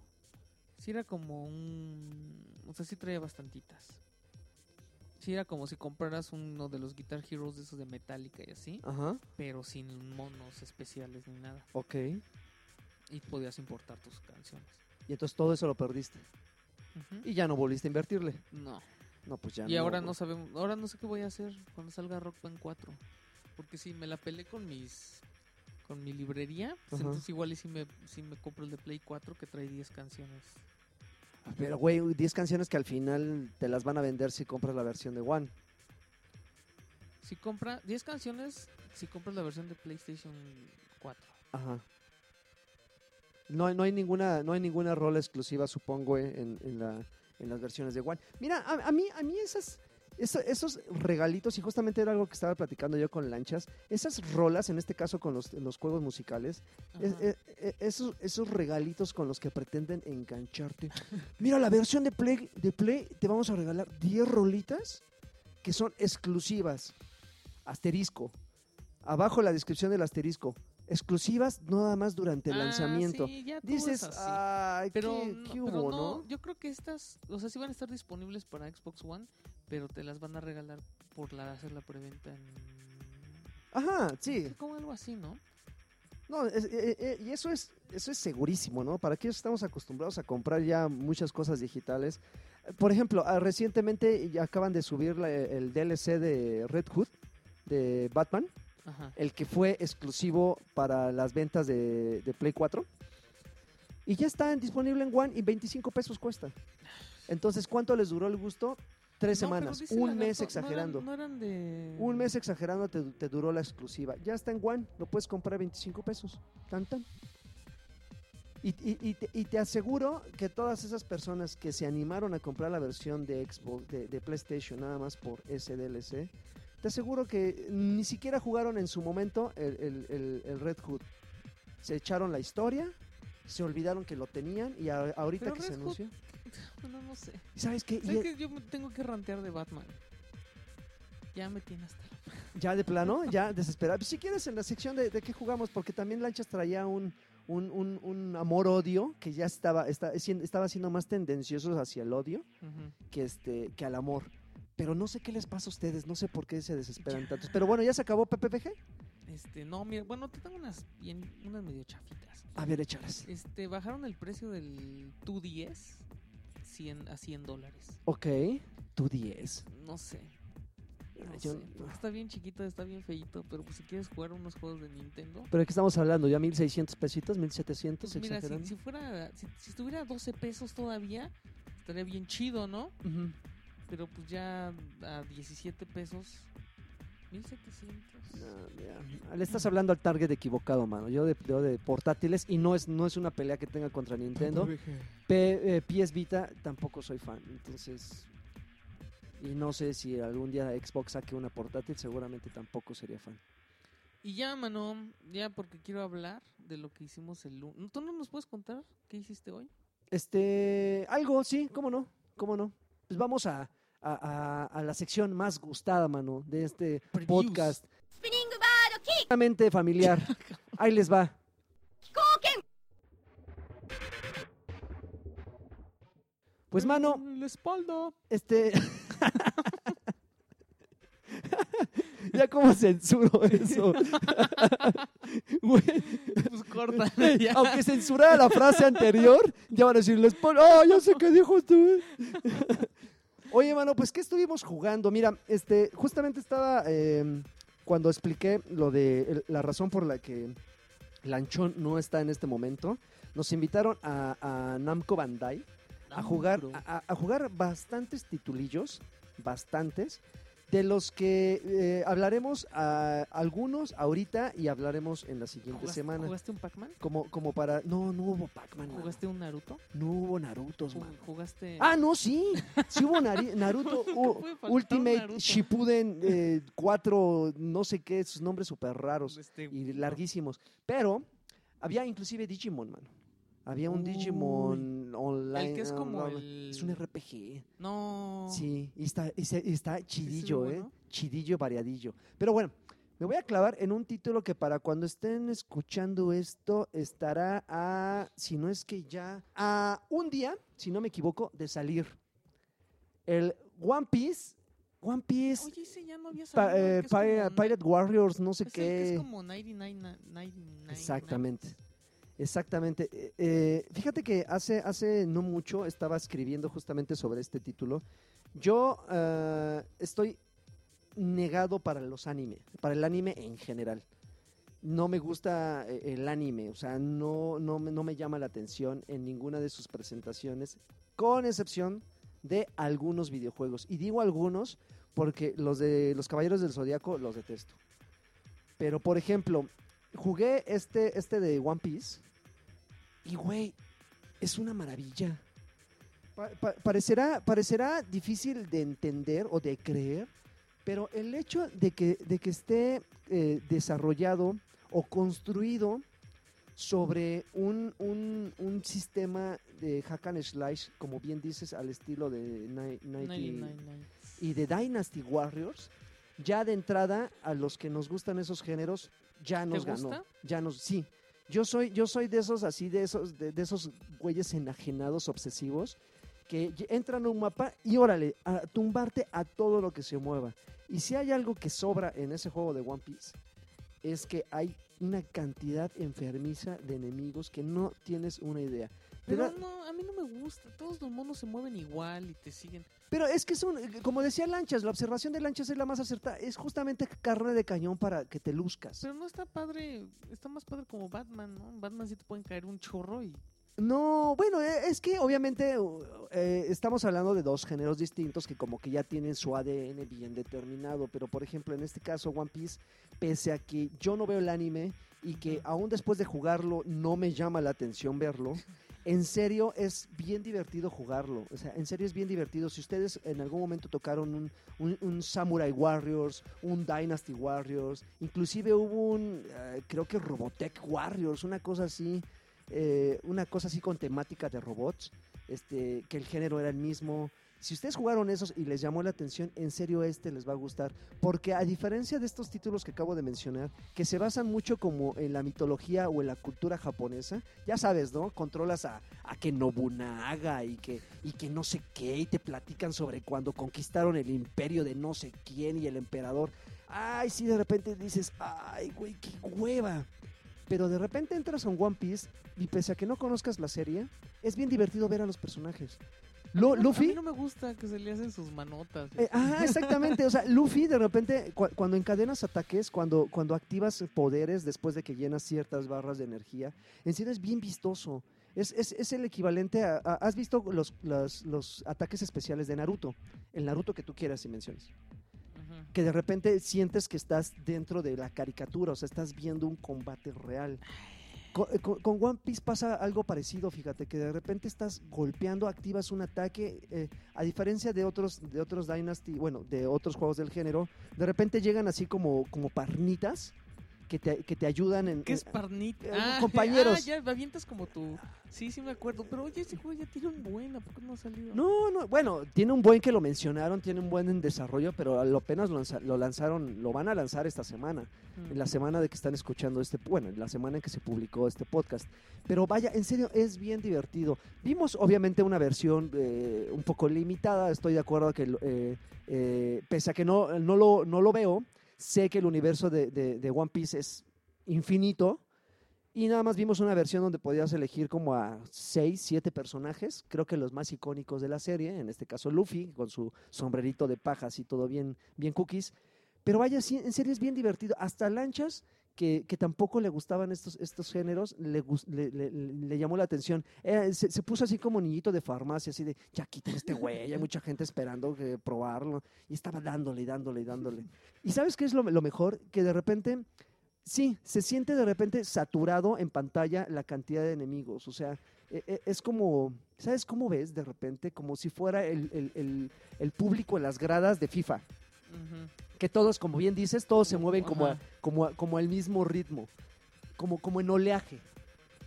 Sí era como un. O sea, sí traía bastantitas. Sí era como si compraras uno de los Guitar Heroes de esos de Metallica y así, Ajá, pero sin monos especiales ni nada. ok. Y podías importar tus canciones. Y entonces todo eso lo perdiste. Y ya no volviste a invertirle. No. No, pues ya Y ahora no sabemos. Ahora no sé qué voy a hacer cuando salga Rock Band 4. Porque si me la peleé con mis. Con mi librería, pues entonces igual y si me, si me compro el de Play 4 que trae 10 canciones. Pero, güey, 10 canciones que al final te las van a vender si compras la versión de One. Si compra 10 canciones, si compras la versión de PlayStation 4. Ajá. No, no hay ninguna, no hay ninguna rola exclusiva, supongo, eh, en, en la, en las versiones de One. Mira, a, a mí, a mí esas, esa- esos regalitos, y justamente era algo que estaba platicando yo con Lanchas, esas rolas, en este caso con los, los juegos musicales, es- eh, eh, esos, esos regalitos con los que pretenden engancharte. *laughs* Mira, la versión de Play, de Play te vamos a regalar 10 rolitas que son exclusivas. Asterisco. Abajo la descripción del asterisco. Exclusivas nada más durante el Ah, lanzamiento. sí, ya Dices, es así. ay, pero, qué, no, qué pero hubo, no, ¿no? yo creo que estas, o sea, sí van a estar disponibles para Xbox One, pero te las van a regalar por la, hacer la preventa en... Ajá, sí. Como algo así, ¿no? No, es- eh, eh, y eso es, eso es segurísimo, ¿no? Para que estamos acostumbrados a comprar ya muchas cosas digitales. Eh, Por ejemplo, ah, recientemente ya acaban de subir la- el DLC de Red Hood de Batman, Ajá. el que fue exclusivo para las ventas de, de Play 4. Y ya está disponible en One y 25 pesos cuesta. Entonces, ¿cuánto les duró el gusto? Tres No, semanas, un la mes exagerando. No eran, no eran de... Un mes exagerando te, te duró la exclusiva. Ya está en One, lo puedes comprar a 25 pesos. Tan, tan. Y, y- y te, y te aseguro que todas esas personas que se animaron a comprar la versión de Xbox, de, de PlayStation, nada más por ese DLC, te aseguro que ni siquiera jugaron en su momento el, el- el- el Red Hood. Se echaron la historia, se olvidaron que lo tenían y a- ahorita Pero que se Red Hood- anunció. *laughs* Bueno, no sé. ¿Y sabes qué? Y- que yo me tengo que rantear de Batman. Ya me tiene hasta la- Ya de plano, ya desesperado. Pues si quieres en la sección de, de qué jugamos, porque también Lanchas traía un, un, un- un amor-odio que ya estaba, está- estaba siendo más tendencioso hacia el odio que, este, que al amor. Pero no sé qué les pasa a ustedes, no sé por qué se desesperan tantos. Pero bueno, ¿ya se acabó PPPG? Este, no, mira, bueno, te tengo unas bien, unas medio chafitas. A ver, échalas. Este, bajaron el precio del 2DS 100 a 100 dólares. Ok, tú 10. No sé. No Yo- sé, está bien chiquito, está bien feito, pero pues si quieres jugar unos juegos de Nintendo. ¿Pero de qué estamos hablando? ¿Ya 1600 pesitos? ¿1700? Pues mira, si, exagerando? si fuera, si, si estuviera a 12 pesos todavía, estaría bien chido, ¿no? Ujú. Pero pues ya a 17 pesos, 1700. No, mira, Le estás hablando al target equivocado, mano. Yo de, yo de portátiles y no es, no es una pelea que tenga contra Nintendo. P- eh, PS Vita tampoco soy fan, entonces... Y no sé si algún día Xbox saque una portátil, seguramente tampoco sería fan. Y ya, mano, ya porque quiero hablar de lo que hicimos el lunes. ¿Tú no nos puedes contar qué hiciste hoy? Este, algo, sí, cómo no, cómo no. Pues vamos a, a, a- a la sección más gustada, mano, de este Previews. podcast. Puramente familiar. *laughs* Ahí les va. Pues, mano, La espalda. este. *laughs* ya como censuro eso. *laughs* Güey, Pues corta. aunque censurara la frase anterior, ya van a decir, les pon- ¡Ah, ya sé qué dijo usted! Oye, mano, pues, ¿qué estuvimos jugando? Mira, este, justamente estaba, eh, cuando expliqué lo de la razón por la que Lanchón no está en este momento, nos invitaron a, a Namco Bandai a jugar, Bro. a, a- a jugar bastantes titulillos, bastantes, de los que eh, hablaremos a algunos ahorita y hablaremos en la siguiente ¿Jugaste, semana. ¿Jugaste un Pac-Man? Como, como para. No, no hubo Pac-Man. mano. ¿Jugaste un Naruto? No hubo Narutos, man. ¿Jugaste...? Ah, no, sí. Sí hubo Nari- *laughs* Naruto. ¿Cómo u- puede faltar Ultimate Naruto? Shippuden 4, no sé qué, sus nombres súper raros Este, y larguísimos. Pero había inclusive Digimon, mano. Había un Uy. Digimon online. El que es como el... Es un RPG. No. Sí, y está, y está chidillo, ¿eh? bueno. Chidillo, variadillo. Pero bueno, me voy a clavar en un título que para cuando estén escuchando esto estará a, si no es que ya, a un día, si no me equivoco, de salir. El One Piece, One Piece, Oye, ese ya no había salido. eh, Pirate, Warriors, no sé es el que qué. es como 99, na- 99 Exactamente. Exactamente. Eh, eh, fíjate que hace, hace no mucho estaba escribiendo justamente sobre este título. Yo eh, estoy negado para los anime, para el anime en general. No me gusta el anime, o sea, no, no, me- no me llama la atención en ninguna de sus presentaciones, con excepción de algunos videojuegos. Y digo algunos porque los de los Caballeros del Zodiaco los detesto. Pero, por ejemplo, jugué este, este de One Piece y, güey, es una maravilla. Pa- pa- parecerá, parecerá difícil de entender o de creer, pero el hecho de que, de que esté eh, desarrollado o construido sobre un, un- un sistema de hack and slash, como bien dices, al estilo de Ni- 90 99. y de Dynasty Warriors, ya de entrada a los que nos gustan esos géneros, ya nos ganó. gusta? Ya nos, sí. Yo soy, yo soy de esos así, de esos, de, de esos güeyes enajenados, obsesivos, que entran a un mapa y órale, a tumbarte a todo lo que se mueva. Y si hay algo que sobra en ese juego de One Piece, es que hay una cantidad enfermiza de enemigos que no tienes una idea. Pero no, a mí no me gusta. Todos los monos se mueven igual y te siguen. Pero es que son, como decía Lanchas, la observación de Lanchas es la más acertada. Es justamente carne de cañón para que te luzcas. Pero no está padre. Está más padre como Batman, ¿no? En Batman sí te pueden caer un chorro y. No, bueno, eh, es que obviamente eh, estamos hablando de dos géneros distintos que como que ya tienen su ADN bien determinado, pero por ejemplo en este caso One Piece, pese a que yo no veo el anime y que aún después de jugarlo no me llama la atención verlo, *laughs* en serio es bien divertido jugarlo, o sea, en serio es bien divertido. Si ustedes en algún momento tocaron un, un, Samurai Warriors, un Dynasty Warriors, inclusive hubo un, eh, creo que Robotech Warriors, una cosa así, eh, una cosa así con temática de robots, este, que el género era el mismo, Si ustedes jugaron esos y les llamó la atención, en serio este les va a gustar. Porque a diferencia de estos títulos que acabo de mencionar, que se basan mucho como en la mitología o en la cultura japonesa, ya sabes, ¿no? Controlas a, a que Nobunaga y que, y que no sé qué, y te platican sobre cuando conquistaron el imperio de no sé quién y el emperador. Ay, sí, de repente dices, ay, güey, qué hueva. Pero de repente entras a un One Piece y pese a que no conozcas la serie, es bien divertido ver a los personajes. Lu- A mí no- Luffy, A mí no me gusta que se le hacen sus manotas. eh, ah, exactamente. O sea, Luffy de repente, cu- cuando encadenas ataques, cuando, cuando activas poderes después de que llenas ciertas barras de energía, en serio es bien vistoso. Es, es, es el equivalente a, a- ¿Has visto los, los, los ataques especiales de Naruto? El Naruto que tú quieras y menciones. Que de repente sientes que estás dentro de la caricatura, o sea, estás viendo un combate real. Con, eh, con One Piece pasa algo parecido, fíjate, que de repente estás golpeando, activas un ataque, eh, a diferencia de otros, de otros Dynasty, bueno, de otros juegos del género, de repente llegan así como, como parnitas que te, que te ayudan en... ¿Qué es eh, Ah, compañeros. Ah, ya, me avientas como tú. Sí, sí me acuerdo. Pero oye, ese juego ya tiene un buen. ¿A poco no ha salido? No, no, bueno, tiene un buen que lo mencionaron, tiene un buen en desarrollo, pero lo apenas lo, lo lanzaron, lo van a lanzar esta semana. Mm. en la semana de que están escuchando este, bueno, en la semana en que se publicó este podcast. Pero vaya, en serio, es bien divertido. Vimos obviamente una versión eh, un poco limitada, estoy de acuerdo que, eh, eh, pese a que no, no, lo, no lo veo, sé que el universo de, de- One Piece es infinito. Y nada más vimos una versión donde podías elegir como a seis, siete personajes, creo que los más icónicos de la serie, en este caso Luffy, con su sombrerito de pajas y todo bien, bien cookies. Pero vaya, en serio es bien divertido. Hasta Lanchas, que, que tampoco le gustaban estos, estos géneros, le, le, le- llamó la atención. Eh, se, se puso así como niñito de farmacia, así de, ya quítame este güey, hay mucha gente esperando que probarlo. Y estaba dándole, y dándole, y dándole. ¿Y sabes qué es lo, lo mejor? Que de repente, sí, se siente de repente saturado en pantalla la cantidad de enemigos. O sea, e- e- es como, ¿sabes cómo ves de repente? Como si fuera el, el- el- público en las gradas de FIFA Ujú. Que todos, como bien dices, todos se mueven como, a- Ajá. como, a- como al mismo ritmo, como, como en oleaje.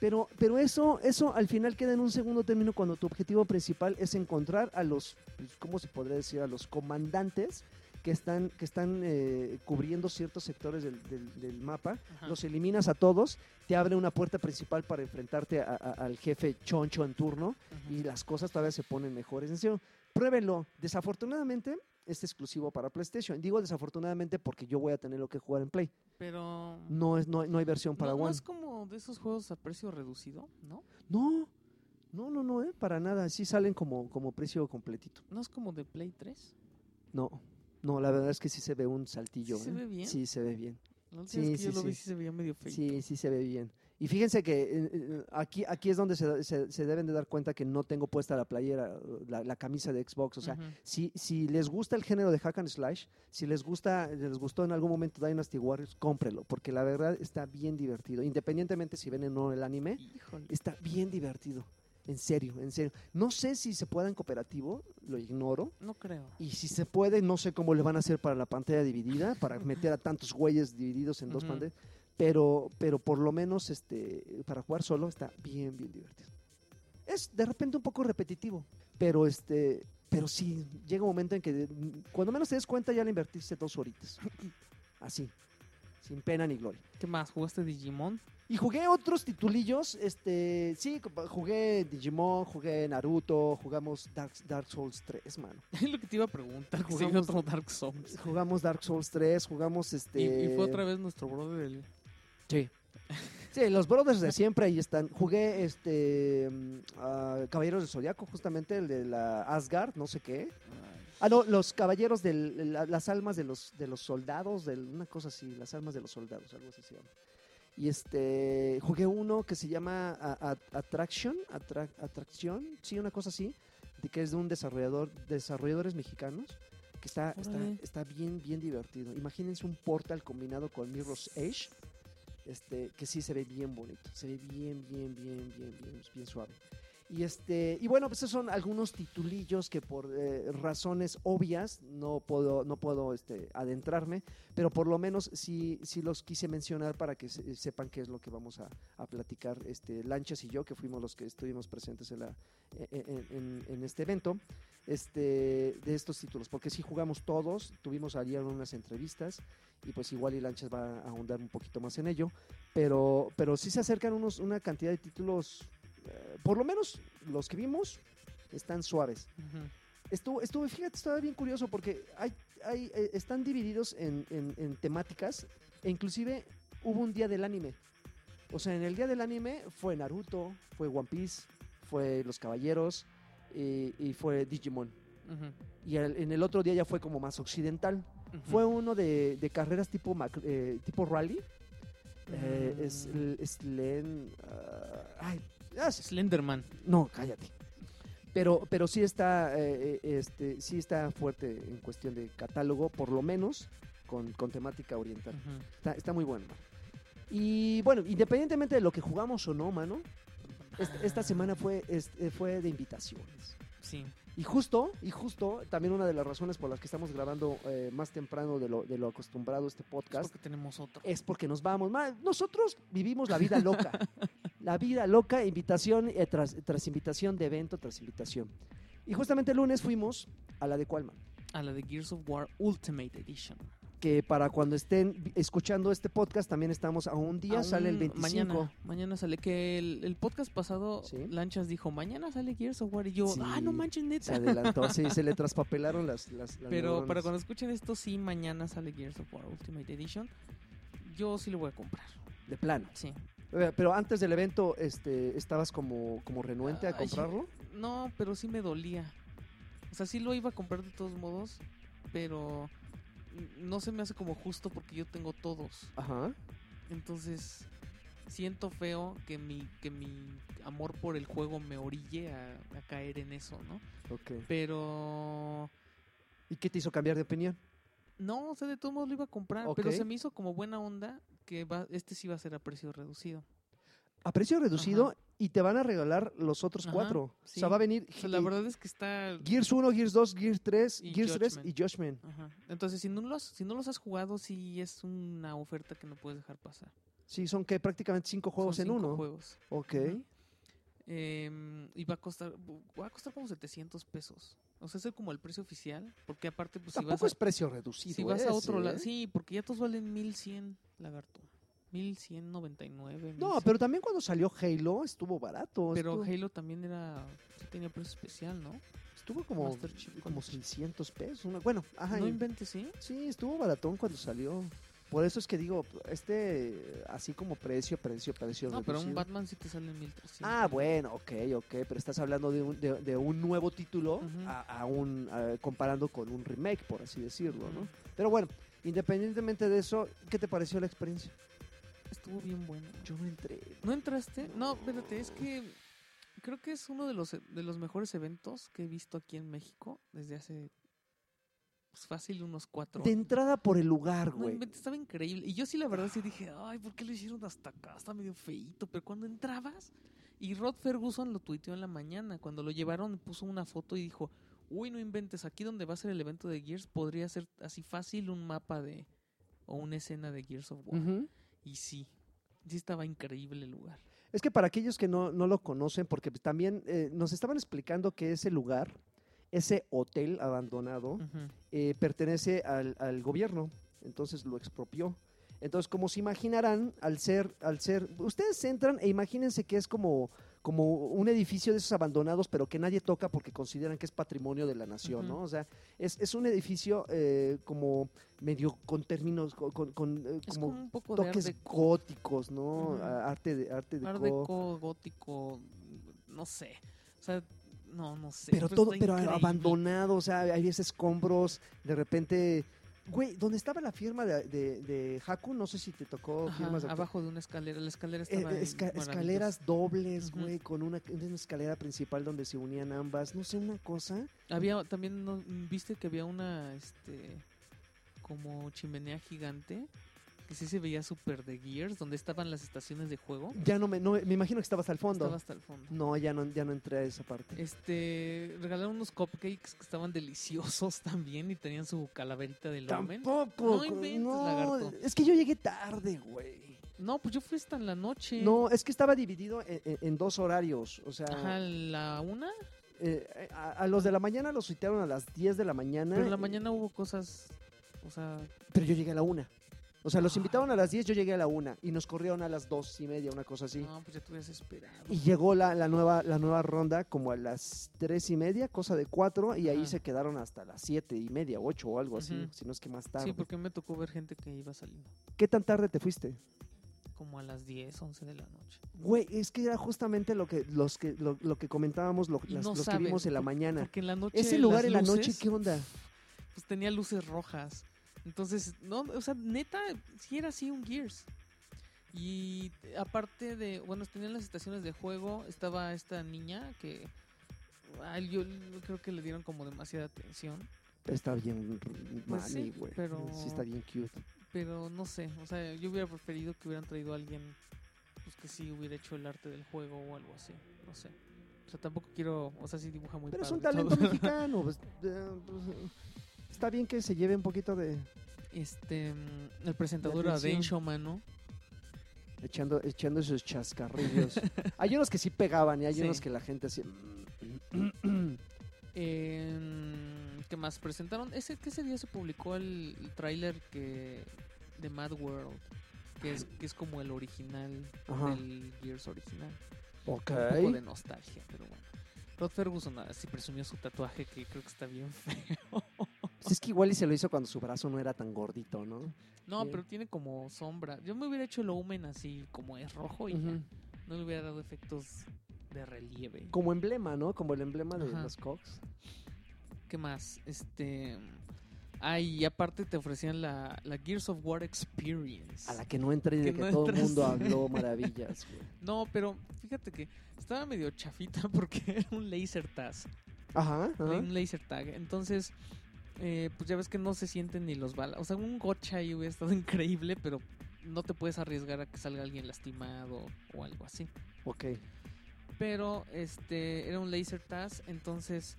Pero, pero eso, eso al final queda en un segundo término cuando tu objetivo principal es encontrar a los, pues, ¿cómo se podría decir? A los comandantes que están, que están eh, cubriendo ciertos sectores del, del- del mapa. Ajá. Los eliminas a todos, te abre una puerta principal para enfrentarte a- a- al jefe choncho en turno Ujú. y las cosas todavía se ponen mejores. En serio, pruébenlo. Desafortunadamente, es exclusivo para PlayStation. Digo desafortunadamente porque yo voy a tener lo que jugar en Play. Pero. No, es, no, no hay versión para no, no One. es como de esos juegos a precio reducido, ¿no? No, no, no, no, eh, para nada. Sí salen como, como precio completito. No es como de Play 3. No, no, la verdad es que sí se ve un saltillo. ¿Sí se eh. ve bien? Sí, se ve bien. Sí, que yo sí, lo vi sí. sí se veía medio feo. Sí, sí se ve bien. Y fíjense que eh, eh, aquí, aquí es donde se, se- se deben de dar cuenta que no tengo puesta la playera, la, la camisa de Xbox. O sea, si, si les gusta el género de hack and slash, si les gusta, les gustó en algún momento Dynasty Warriors, cómprelo, porque la verdad está bien divertido. Independientemente si ven o no el anime, Híjole. está bien divertido. En serio, en serio. No sé si se pueda en cooperativo, lo ignoro. No creo. Y si se puede, no sé cómo le van a hacer para la pantalla dividida, para meter a tantos güeyes divididos en dos pantallas. Pero, pero por lo menos este, para jugar solo está bien, bien divertido. Es de repente un poco repetitivo, pero este, pero sí, llega un momento en que cuando menos te des cuenta ya le invertiste dos horitas. *clears throat* Así, sin pena ni gloria. ¿Qué más? ¿Jugaste Digimon? Y jugué otros titulillos, este, sí, jugué Digimon, jugué Naruto, jugamos Dark, Dark Souls 3, mano. *laughs* Es lo que te iba a preguntar. Jugamos- otro Dark Souls. Jugamos Dark Souls 3, jugamos este... Y, y fue otra vez nuestro brother el... Sí. *laughs* Sí, los brothers de siempre ahí están. Jugué este mm, Caballeros del Zodiaco, justamente el de la Asgard, no sé qué. Ah, no, los caballeros de las almas de los de los soldados, de una cosa así, las almas de los soldados, algo así se llama. Y este jugué uno que se llama a- a- Attraction, Attra- Atracción, sí, una cosa así, de que es de un desarrollador, desarrolladores mexicanos, que está, está, está bien, bien divertido. Imagínense un portal combinado con Mirror's Edge, este, que sí se ve bien bonito, se ve bien, bien, bien, bien, bien, bien suave. Y este, y bueno, pues esos son algunos titulillos que por eh, razones obvias no puedo, no puedo este, adentrarme, pero por lo menos sí, sí los quise mencionar para que se- sepan qué es lo que vamos a, a platicar este, Lanchas y yo, que fuimos los que estuvimos presentes en, la, en, en- en este evento. Este, de estos títulos, porque sí jugamos todos, tuvimos ayer unas entrevistas y pues igual y Lanchas va a ahondar un poquito más en ello, pero, pero sí se acercan unos, una cantidad de títulos, eh, por lo menos los que vimos están suaves. Ujú. Estuvo, estuvo, fíjate, estaba bien curioso porque hay, hay, eh, están divididos en, en- en temáticas e inclusive hubo un día del anime. O sea, en el día del anime fue Naruto, fue One Piece, fue Los Caballeros y, y fue Digimon. Y el- en el otro día ya fue como más occidental. Fue uno de, de carreras tipo, mac- eh, tipo rally. Eh, es, Mm. el- es Len- ah, ay, ah, Slenderman. no, cállate. Pero, pero sí está, eh, eh, este, sí está fuerte en cuestión de catálogo, por lo menos con, con temática oriental. Está, está muy bueno. Y bueno, independientemente de lo que jugamos o no, mano, est- esta semana fue, este, fue de invitaciones. Sí. Y justo, y justo, también una de las razones por las que estamos grabando eh, más temprano de lo, de lo acostumbrado este Es podcast porque tenemos otro. es porque nos vamos. Ma, Nosotros vivimos la vida loca. *laughs* la vida loca, invitación eh, tras, tras invitación de evento tras invitación. Y justamente el lunes fuimos a la de Qualman. A la de Gears of War Ultimate Edition. Que para cuando estén escuchando este podcast, también estamos a un día, sale el Aún 25. Mañana, mañana sale. Que el, el podcast pasado, Sí. Lanchas dijo, mañana sale Gears of War. Y yo, Sí. ah, no manches, Se neta. adelantó, sí, se le traspapelaron las, las, las *laughs* Pero para cuando escuchen esto, sí, mañana sale Gears of War Ultimate Edition. Yo sí lo voy a comprar. De plano. Sí. Eh, Pero antes del evento, este, ¿estabas como, como renuente a Ay, comprarlo? No, pero sí me dolía. O sea, sí lo iba a comprar de todos modos, pero no se me hace como justo porque yo tengo todos. Ajá. Entonces, siento feo que mi, que mi amor por el juego me orille a, a caer en eso, ¿no? Ok. Pero... ¿Y qué te hizo cambiar de opinión? No, o sea, de todos modos lo iba a comprar, pero se me hizo como buena onda que va, este sí va a ser a precio reducido. A precio reducido Ajá. Y te van a regalar los otros Ajá, cuatro. O sí. sea, va a venir O sea, la eh, verdad es que está... Gears 1, Gears 2, Gears 3, Y Gears 3 Judgment. y Judgment. Ajá. Entonces, si no, los, si no los has jugado, sí es una oferta que no puedes dejar pasar. Sí, son que prácticamente cinco juegos Son en cinco uno. juegos. Ok. Em, y va a costar va a costar como 700 pesos. O sea, es como el precio oficial, porque aparte pues si Tampoco vas a, es precio reducido. si vas a ese, otro lado, ¿eh? sí, porque ya todos valen 1100, lagarto. 1199. No, 1100. pero también cuando salió Halo estuvo barato. pero estuvo, Halo también era tenía precio especial, ¿no? estuvo como, como Collection. 600 pesos. una- bueno, ajá. No inventes, ¿sí? sí, estuvo baratón cuando salió. Por eso es que digo, este, así como precio, precio, precio No, pero un reducido. Batman sí te sale en 1300. Ah, bueno, ok, ok, pero estás hablando de un, de, de un nuevo título a, a un, a- comparando con un remake, por así decirlo, ¿no? Pero bueno, independientemente de eso, ¿qué te pareció la experiencia? Estuvo bien bueno. Yo no entré. ¿No entraste? No, espérate, es que creo que es uno de los, de los mejores eventos que he visto aquí en México desde hace pues, fácil unos cuatro De años. entrada por el lugar, güey. estaba increíble. Y yo sí, la verdad, sí dije, ay, ¿por qué lo hicieron hasta acá? Está medio feíto. Pero cuando entrabas, y Rod Ferguson lo tuiteó en la mañana, cuando lo llevaron, puso una foto y dijo, uy, no inventes, aquí donde va a ser el evento de Gears, podría ser así fácil un mapa de, o una escena de Gears of War. Y sí, sí estaba increíble el lugar. Es que para aquellos que no, no lo conocen, porque también eh, nos estaban explicando que ese lugar, ese hotel abandonado, eh, pertenece al, al gobierno, entonces lo expropió. Entonces, como se imaginarán, al ser, al ser, ustedes entran e imagínense que es como, como un edificio de esos abandonados, pero que nadie toca porque consideran que es patrimonio de la nación. ¿no? O sea, es, es un edificio eh, como medio con términos, con, con- con, eh, como como un poco de toques art góticos, ¿no? Arte de arte art deco. deco, gótico, no sé. O sea, no, no sé. pero todo, pero increíble. abandonado, o sea, hay escombros, de repente, güey, donde estaba la firma de, de, de Haku, no sé si te tocó Ajá, firmas de abajo de una escalera. La escalera Eh, estaba eh, esca- escaleras dobles, güey, con una, una escalera principal donde se unían ambas, no sé, una cosa. Había también, ¿no? ¿viste que había una, este, como chimenea gigante? Que sí se veía súper de Gears, donde estaban las estaciones de juego. Ya no me, no, me imagino que estaba hasta el fondo. Estaba hasta el fondo. No, ya no, ya no entré a esa parte. Este, regalaron unos cupcakes que estaban deliciosos *laughs* también y tenían su calaverita del Omen. Tampoco, No inventes, no, lagarto. es que yo llegué tarde, güey. No, pues yo fui hasta en la noche. No, es que estaba dividido en, en- en dos horarios, o sea, Ajá, la una. eh, a, a los de la mañana los citaron a las 10 de la mañana. Pero en la mañana hubo cosas, o sea, Pero yo llegué a la una. O sea, los invitaron a las 10, yo llegué a la una. Y nos corrieron a las dos y media, una cosa así. no, pues ya te hubieras esperado. Y llegó la, la nueva, la nueva ronda como a las tres y media, cosa de cuatro, y ahí Ajá. se quedaron hasta las siete y media, ocho o algo así, si no es que más tarde. Sí, porque me tocó ver gente que iba saliendo ¿Qué tan tarde te fuiste? como a las 10, 11 de la noche. Güey, es que era justamente lo que, los que, lo, lo que comentábamos, lo, Y las- no los que vimos en la mañana. Porque en la noche Ese lugar en la noche, ¿qué onda? Pues tenía luces rojas. Entonces, no, o sea, neta, sí era así un Gears. Y aparte de, bueno, tenían las estaciones de juego, estaba esta niña que ay, yo creo que le dieron como demasiada atención, Está bien Pues mami, sí, güey. pero- Sí está bien cute. pero no sé, o sea, yo hubiera preferido que hubieran traído a alguien pues que sí hubiera hecho el arte del juego o algo así, no sé. O sea, tampoco quiero, o sea, sí dibuja muy Pero es un padre talento *laughs* mexicano. pues, eh, pues, está bien que se lleve un poquito de... Este, mm, el presentador era atención. Showman, ¿no? echando, echando esos chascarrillos. *laughs* hay unos que sí pegaban y hay Sí. unos que la gente así... Em, ¿Qué más presentaron? Ese, que ese día se publicó el, el tráiler que de Mad World, que es, que es como el original Ajá. del Gears original. ok. Un poco de nostalgia, pero bueno. Rod Ferguson así presumió su tatuaje que creo que está bien *laughs* feo. Es que igual y se lo hizo cuando su brazo no era tan gordito, ¿no? No, pero tiene como sombra. Yo me hubiera hecho el Omen así como es rojo y ya. No le hubiera dado efectos de relieve. Como emblema, ¿no? Como el emblema de Ajá. los Cox. ¿Qué más? Este. Ah, y aparte te ofrecían la, la Gears of War Experience. A la que no entré y de Que que no todo el mundo habló *laughs* maravillas, güey. No, pero fíjate que estaba medio chafita *laughs* porque era un laser tag. Ajá, ajá. Un laser tag. Entonces, eh, pues ya ves que no se sienten ni los balas. O sea, un gotcha ahí hubiera estado *laughs* increíble, pero no te puedes arriesgar a que salga alguien lastimado o algo así. Ok. Pero este era un laser tag, entonces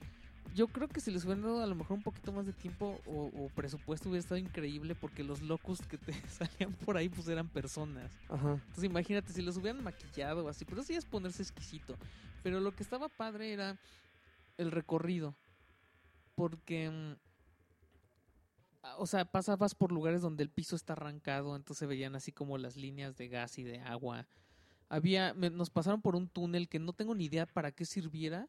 yo creo que si les hubieran dado a lo mejor un poquito más de tiempo o, o presupuesto hubiera estado increíble porque los locus que te *laughs* salían por ahí pues eran personas. Ajá. Entonces imagínate si los hubieran maquillado o así, pero sí es ponerse exquisito. Pero lo que estaba padre era el recorrido. Porque, mm, o sea, pasabas por lugares donde el piso está arrancado, entonces se veían así como las líneas de gas y de agua. Había, me- nos pasaron por un túnel que no tengo ni idea para qué sirviera,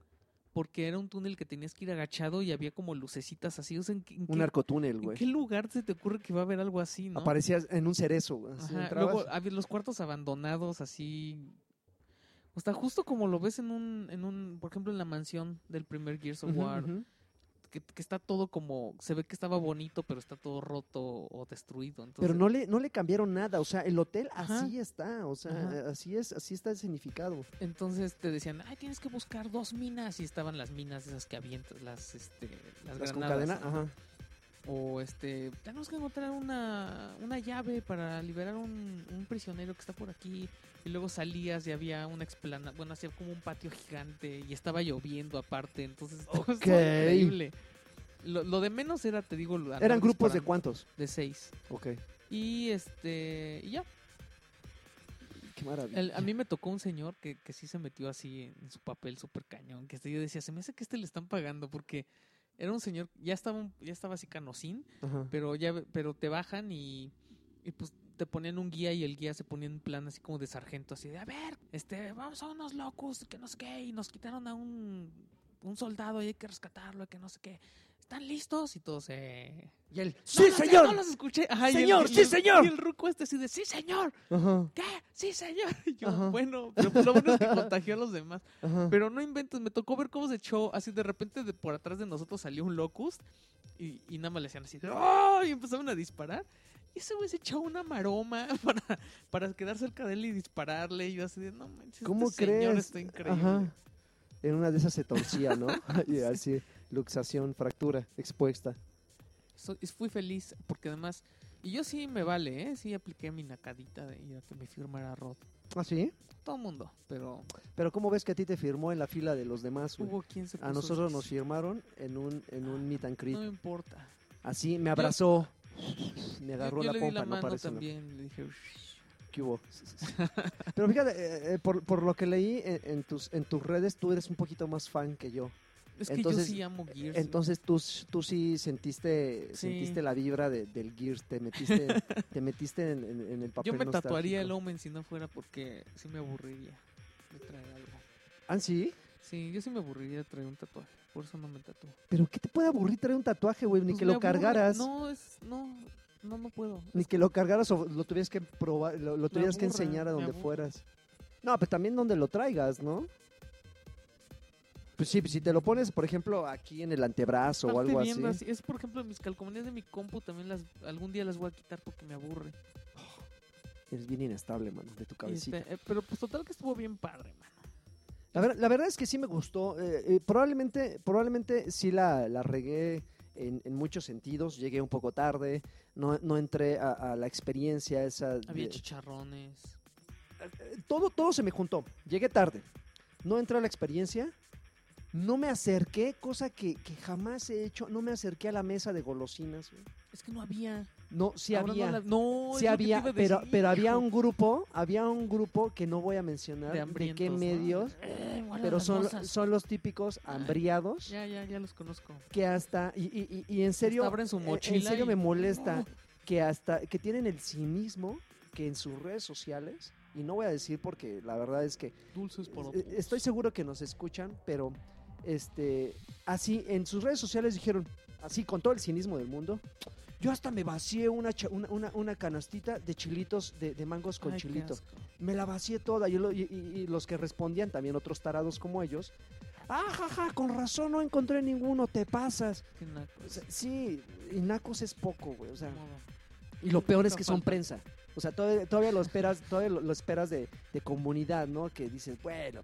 porque era un túnel que tenías que ir agachado y había como lucecitas así. O sea, ¿en, qué- en Un qué- arcotúnel, ¿en güey. qué lugar se te ocurre que va a haber algo así, no? Aparecías en un cerezo, así Ajá. Luego había los cuartos abandonados así. O sea, justo como lo ves en un, en un, por ejemplo, en la mansión del primer Gears of War. Que, que está todo como, se ve que estaba bonito, pero está todo roto o destruido. Entonces, Pero no le, no le cambiaron nada, o sea, el hotel Ajá. así está, o sea, Ajá. así es, así está significado. Entonces te decían, ay, tienes que buscar dos minas y estaban las minas esas que avientas, las, este, las, Las con granadas, cadena, ¿no? ajá. O este, tenemos que encontrar una, una llave para liberar un, un prisionero que está por aquí. Y luego salías y había una explanada, bueno, hacía como un patio gigante y estaba lloviendo aparte. Entonces, todo estaba Ok. increíble. Lo, lo de menos era, te digo, ¿Eran grupos de cuántos? De seis. Ok, Y este, y ya. qué maravilla. El- a mí me tocó un señor que, que sí se metió así en, en su papel súper cañón. Que este, yo decía, se me hace que este le están pagando porque era un señor, ya estaba, un- ya estaba así canosín Ajá. pero ya pero te bajan y, y pues te ponían un guía y el guía se ponía en plan así como de sargento así de a ver este vamos a unos locos que no sé qué y nos quitaron a un un soldado y hay que rescatarlo que no sé qué están listos y todos eh Y él, "No ¡Sí, señor! no los escuché Ajá, y el- Señor, y sí, el- señor. y el ruco este así de sí señor Ajá, qué sí señor *laughs* y yo Ajá. bueno pero lo bueno es que contagió a los demás ajá. pero no inventes, me tocó ver cómo se echó, así de repente de por atrás de nosotros salió un locust y, y nada más le hacían así, de, ¡oh! y empezaron a disparar. Y ese güey se echó una maroma *laughs* para, para quedar cerca de él y dispararle. Y yo así de, no manches, ¿Cómo este señor crees? está increíble. Ajá. En una de esas se torcía, ¿no? *laughs* y así, luxación, fractura, expuesta. So- fui feliz porque además, y yo sí me vale, ¿eh? Sí apliqué mi nacadita de ir a que me firmara Rod. ¿Ah, sí? Todo el mundo, pero Pero ¿cómo ves que a ti te firmó en la fila de los demás, güey? hubo quien se A puso nosotros nos firmaron en un, en un meet and greet. No me importa. Así, me abrazó. Me Yo, agarró yo la le di pompa, la no mano también. Le dije, ¿Qué hubo? Pero fíjate, eh, eh, por, por lo que leí en, en tus, en tus redes, tú eres un poquito más fan que yo. Es que Entonces, yo sí amo Gears. Entonces tú, tú sí sentiste, Sí. sentiste la vibra de- del Gears, te metiste, *laughs* te metiste en, en- en el papel yo me tatuaría el. Omen si no fuera porque sí me aburriría de traer algo. ¿Ah, sí? Sí, yo sí me aburriría de traer un tatuaje. Por eso no me tatúo. ¿Pero qué te puede aburrir traer un tatuaje, güey? Ni Pues que lo cargaras. No, es. No, no, no puedo. Ni que lo cargaras o lo tuvieras que probar, lo, lo tuvieras que enseñar a donde fueras. No, pero también donde lo traigas, ¿no? Pues sí, si te lo pones, por ejemplo, aquí en el antebrazo o algo así. Es por ejemplo mis calcomanías de mi compu también las algún día las voy a quitar porque me aburre. Eres bien inestable, mano, de tu cabecita. este, eh, pero pues total que estuvo bien padre, mano. La, ver- la verdad es que sí me gustó. eh, eh, probablemente, probablemente sí la, la regué en, en muchos sentidos. Llegué un poco tarde. No, no entré a, a la experiencia esa. Había de- chicharrones. todo, todo se me juntó. Llegué tarde. No entré a la experiencia. No me acerqué, cosa que, que jamás he hecho. No me acerqué a la mesa de golosinas. güey. Es que no había. No, sí Ahora no había. la- No, sí había, pero, decir, pero había un grupo, había un grupo que no voy a mencionar de qué ¿no? medios, Eh, pero son, son los típicos hambriados. Ya, ya, ya los conozco. que hasta y, y- y- y en serio abren su eh, en mochila serio y- me molesta que hasta que tienen el cinismo que en sus redes sociales y no voy a decir porque la verdad es que Dulces por estoy seguro que nos escuchan pero este así en sus redes sociales dijeron así con todo el cinismo del mundo yo hasta me vacié una, una, una- una canastita de chilitos de, de mangos con Ay, chilito me la vacié toda y, lo- y- y- y los que respondían también otros tarados como ellos ah jaja con razón no encontré ninguno te pasas o sea, sí, y nacos es poco, güey. O sea, y lo peor es que son prensa. O sea, todavía, todavía lo esperas, todavía lo, lo esperas de, de comunidad, ¿no? Que dices, bueno,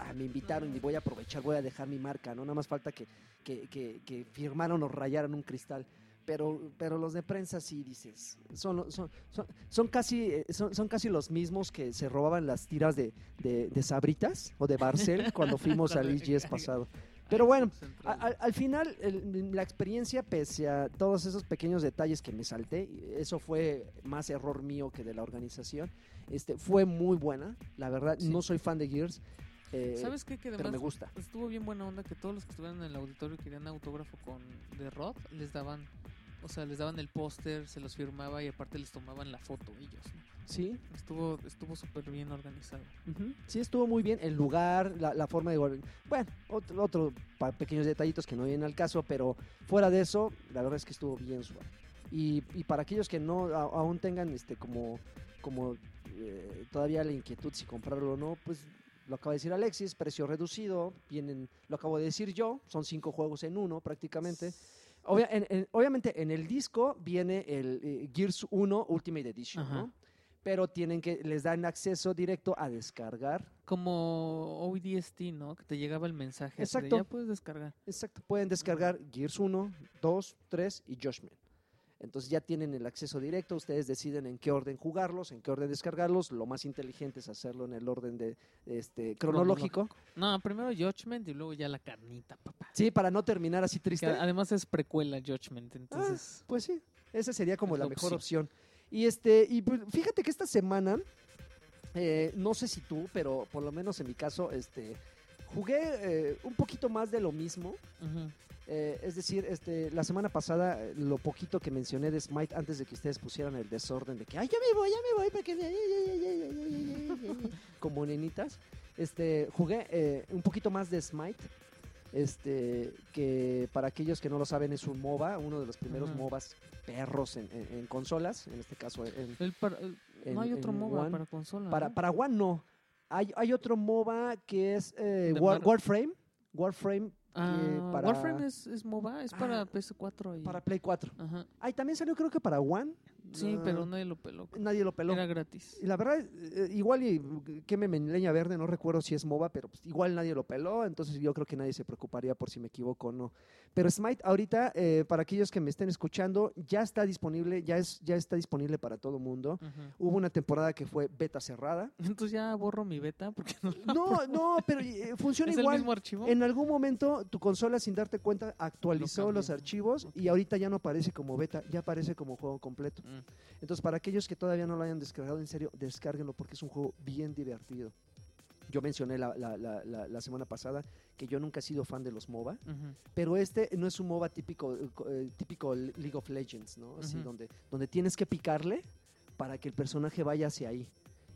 ah, me invitaron y voy a aprovechar, voy a dejar mi marca, ¿no? Nada más falta que, que, que, que firmaron o rayaran un cristal. Pero, pero los de prensa sí dices, son, son, son, son casi, eh, son, son casi los mismos que se robaban las tiras de, de, de Sabritas o de Barcel *laughs* cuando fuimos al IGS pasado. Pero bueno, a- al, al final, el- la experiencia, pese a todos esos pequeños detalles que me salté, eso fue más error mío que de la organización, este, fue muy buena. La verdad, Sí. no soy fan de Gears, eh, ¿Sabes qué? Que pero además me gusta. estuvo bien buena onda que todos los que estuvieran en el auditorio y querían autógrafo con de Rod les daban, o sea, les daban el póster, se los firmaba y aparte les tomaban la foto ellos. ¿no? Sí, Estuvo estuvo súper bien organizado. sí estuvo muy bien. El lugar, la, la forma de... Bueno, otro, otro pequeños detallitos que no vienen al caso, pero fuera de eso, la verdad es que estuvo bien suave. Y, y para aquellos que no a- aún tengan este como, como eh, todavía la inquietud si comprarlo o no, pues lo acaba de decir Alexis, precio reducido, vienen, lo acabo de decir yo, son cinco juegos en uno prácticamente. Obvia- en- en- obviamente en el disco viene el eh, Gears 1 Ultimate Edition. ¿no? Pero tienen que, les dan acceso directo a descargar. Como ODST, ¿no? Que te llegaba el mensaje. de, Exacto. ya puedes descargar. Exacto, pueden descargar Gears 1, 2, 3 y Judgment. Entonces ya tienen el acceso directo, ustedes deciden en qué orden jugarlos, en qué orden descargarlos. Lo más inteligente es hacerlo en el orden de este cronológico. No, primero Judgment y luego ya la carnita, papá. Sí, para no terminar así Que triste. además es precuela Judgment, entonces. Pues sí, esa sería como Es la mejor opción. opción. Y este, y pues, fíjate que esta semana, eh, no sé si tú, pero por lo menos en mi caso, este, jugué eh, un poquito más de lo mismo. Ujú. Eh, es decir, este, la semana pasada, eh, lo poquito que mencioné de Smite antes de que ustedes pusieran el desorden de que, ay, ya me voy, ya me voy, porque... como nenitas, este, jugué eh, un poquito más de Smite, este, que para aquellos que no lo saben es un MOBA, uno de los primeros. MOBAs perros en, en- en consolas, en este caso en, El par- el- En- no hay otro MOBA One. para consola. para, ¿no? para One no. Hay, hay otro MOBA que es eh, War- Warframe, Warframe Ah, para- Warframe es, es MOBA, es para Ah, PS4 y... para Play 4. Ajá. Ay, también salió creo que para One. Sí, Ah, pero nadie lo peló. nadie lo peló. Era gratis. Y la verdad, eh, igual y que me leña verde, no recuerdo si es MOBA, pero pues, igual nadie lo peló, entonces yo creo que nadie se preocuparía por si me equivoco o no. Pero Smite ahorita, eh, para aquellos que me estén escuchando, ya está disponible, ya, es, ya está disponible para todo mundo. Hubo una temporada que fue beta cerrada. Entonces ya borro mi beta porque no la No, no, pero eh, *laughs* funciona ¿Es el igual. mismo archivo? En algún momento tu consola sin darte cuenta actualizó los archivos y ahorita ya no aparece como beta, ya aparece como juego completo. Mm. Entonces para aquellos que todavía no lo hayan descargado, en serio, descárguenlo porque es un juego bien divertido. Yo mencioné la, la- la- la- semana pasada que yo nunca he sido fan de los MOBA, Ujú. pero este no es un MOBA típico, eh, eh, típico League of Legends, ¿no? Así, Ujú. donde, donde tienes que picarle para que el personaje vaya hacia ahí.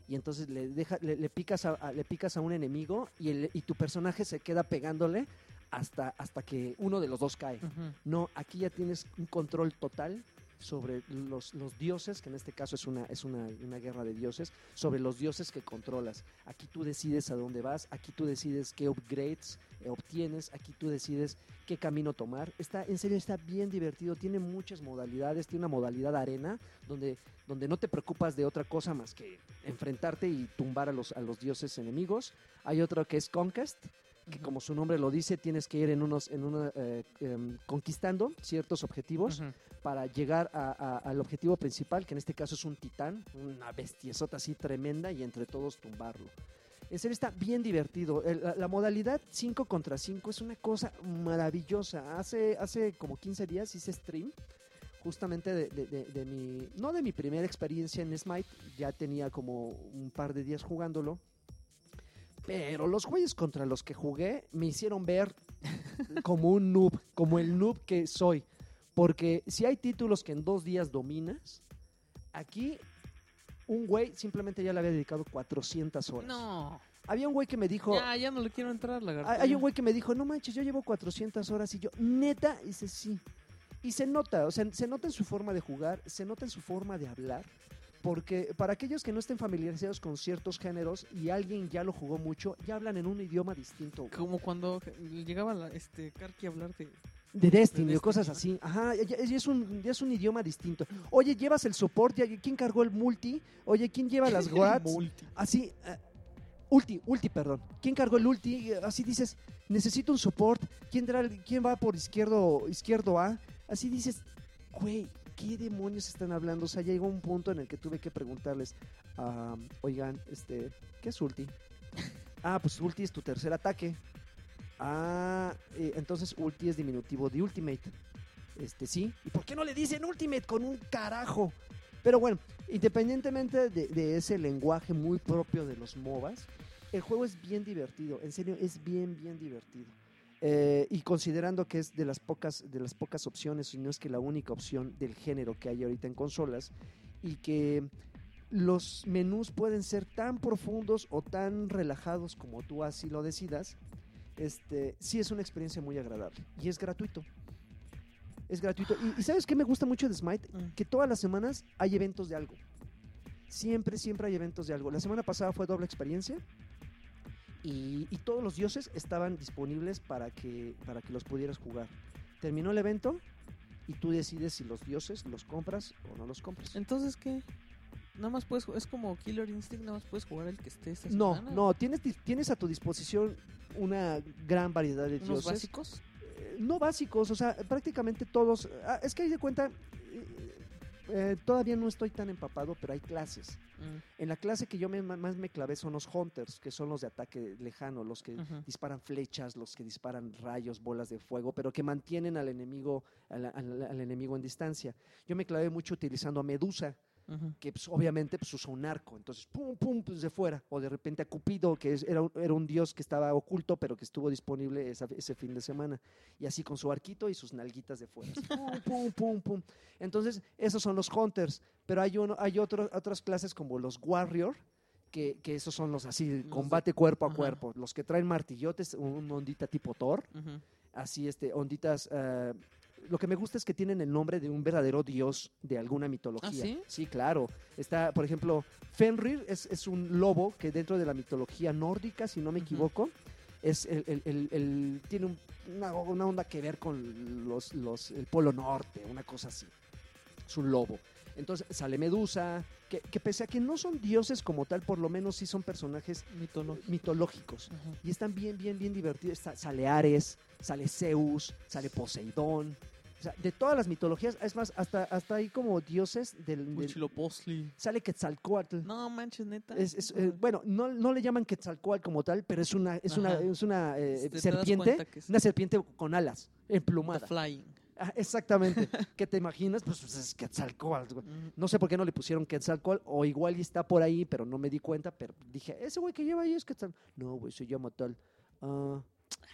Y entonces le, deja, le, le picas a, a- le picas a un enemigo y, el- y tu personaje se queda pegándole hasta, hasta que uno de los dos cae. Ujú. No, aquí ya tienes un control total sobre los, los dioses, que en este caso es una, es una, una guerra de dioses, sobre los dioses que controlas. Aquí tú decides a dónde vas, aquí tú decides qué upgrades eh, obtienes, aquí tú decides qué camino tomar. Está, en serio, está bien divertido, tiene muchas modalidades, tiene una modalidad arena, donde, donde no te preocupas de otra cosa más que enfrentarte y tumbar a los, a los dioses enemigos. Hay otro que es Conquest, que como su nombre lo dice, tienes que ir en unos, en una, eh, em, conquistando ciertos objetivos para llegar a- a- al objetivo principal, que en este caso es un titán, una bestiezota así tremenda, y entre todos tumbarlo. En serio está bien divertido. El- la, la modalidad 5 contra 5 es una cosa maravillosa. Hace, hace como 15 días hice stream justamente de, de- de- de mi, no de mi primera experiencia en Smite, ya tenía como un par de días jugándolo, pero los güeyes contra los que jugué me hicieron ver *laughs* como un noob, como el noob que soy. Porque si hay títulos que en dos días dominas, aquí un güey simplemente ya le había dedicado 400 horas. No. Había un güey que me dijo, Ya, ya no le quiero entrar, lagarto. hay un güey que me dijo, no manches, yo llevo 400 horas y yo, neta, dice, sí. Y se nota, o sea, se nota en su forma de jugar, se nota en su forma de hablar, porque para aquellos que no estén familiarizados con ciertos géneros y alguien ya lo jugó mucho, ya hablan en un idioma distinto. Como cuando llegaba la, este Karki a hablar de... De Destiny, De o cosas así. Ajá, ya, ya es un, ya es un idioma distinto. Oye, llevas el soporte, ¿quién cargó el multi? Oye, ¿quién lleva las? *laughs* Multi. Así, eh, ulti, ulti, perdón. ¿Quién cargó el ulti? Así dices, necesito un support. ¿Quién, dará el- quién va por izquierdo, izquierdo A? Así dices, güey, ¿qué demonios están hablando? O sea, llegó un punto en el que tuve que preguntarles, oigan, este, ¿qué es ulti? Ah, pues ulti es tu tercer ataque. Ah, eh, entonces ulti es diminutivo de ultimate. Este, sí. ¿Y por qué no le dicen ultimate con un carajo? Pero bueno, independientemente de, de ese lenguaje muy propio de los MOBAs, el juego es bien divertido. En serio, es bien, bien divertido. Eh, y considerando que es de las pocas de las pocas opciones, y no es que la única opción del género que hay ahorita en consolas, y que los menús pueden ser tan profundos o tan relajados como tú así lo decidas, este, sí es una experiencia muy agradable y es gratuito. Es gratuito. Y, y ¿sabes qué me gusta mucho de Smite? Mm. Que todas las semanas hay eventos de algo. Siempre, siempre hay eventos de algo. La semana pasada fue doble experiencia y, y todos los dioses estaban disponibles para que, para que los pudieras jugar. Terminó el evento y tú decides si los dioses los compras o no los compras. Entonces, ¿qué? Nada más puedes es como Killer Instinct, nada más puedes jugar el que esté esta No, semana. no, tienes, tienes a tu disposición una gran variedad de Unos dioses. básicos. Eh, no básicos, o sea, prácticamente todos. ah, es que hay de cuenta, eh, eh, todavía no estoy tan empapado, pero hay clases. Mm, En la clase que yo me- más me clavé son los hunters, que son los de ataque lejano, los que disparan flechas, los que disparan rayos, bolas de fuego, pero que mantienen al enemigo, al, al- al enemigo en distancia. Yo me clavé mucho utilizando a Medusa, Que pues, obviamente pues, usa un arco, entonces pum, pum, pues de fuera, o de repente a Cupido, que es- era, un- era un dios que estaba oculto, pero que estuvo disponible esa- ese fin de semana, y así con su arquito y sus nalguitas de fuera, así, pum, pum, pum, pum. Entonces, esos son los hunters, pero hay, uno, hay otro- otras clases como los warrior, que, que esos son los así, combate cuerpo a ajá. cuerpo, los que traen martillotes, un- ondita tipo Thor, así este, onditas... eh, lo que me gusta es que tienen el nombre de un verdadero dios de alguna mitología. sí? claro. Está, por ejemplo, Fenrir es, es un lobo que dentro de la mitología nórdica, si no me equivoco, es el, el- el- el- tiene un- una, una onda que ver con los, los- el Polo Norte, una cosa así. Es un lobo. Entonces sale Medusa, que, que pese a que no son dioses como tal, por lo menos sí son personajes mitológicos. Y están bien, bien, bien divertidos. Está- sale Ares, sale Zeus, sale Poseidón. O sea, de todas las mitologías, es más, hasta, hasta hay como dioses del... del- Huitzilopochtli. sale Quetzalcoatl. No manches, neta. Es- es, eh, bueno, no, no le llaman Quetzalcoatl como tal, pero es una, es una, es una eh, serpiente, una serpiente con alas, The emplumada. Flying. Ah, exactamente. *laughs* ¿Qué te imaginas? Pues, pues, es Quetzalcóatl, güey. No sé por qué no le pusieron Quetzalcóatl, o igual y está por ahí, pero no me di cuenta, pero dije, ese güey que lleva ahí es Quetzal. No, güey, se llama tal. Ah,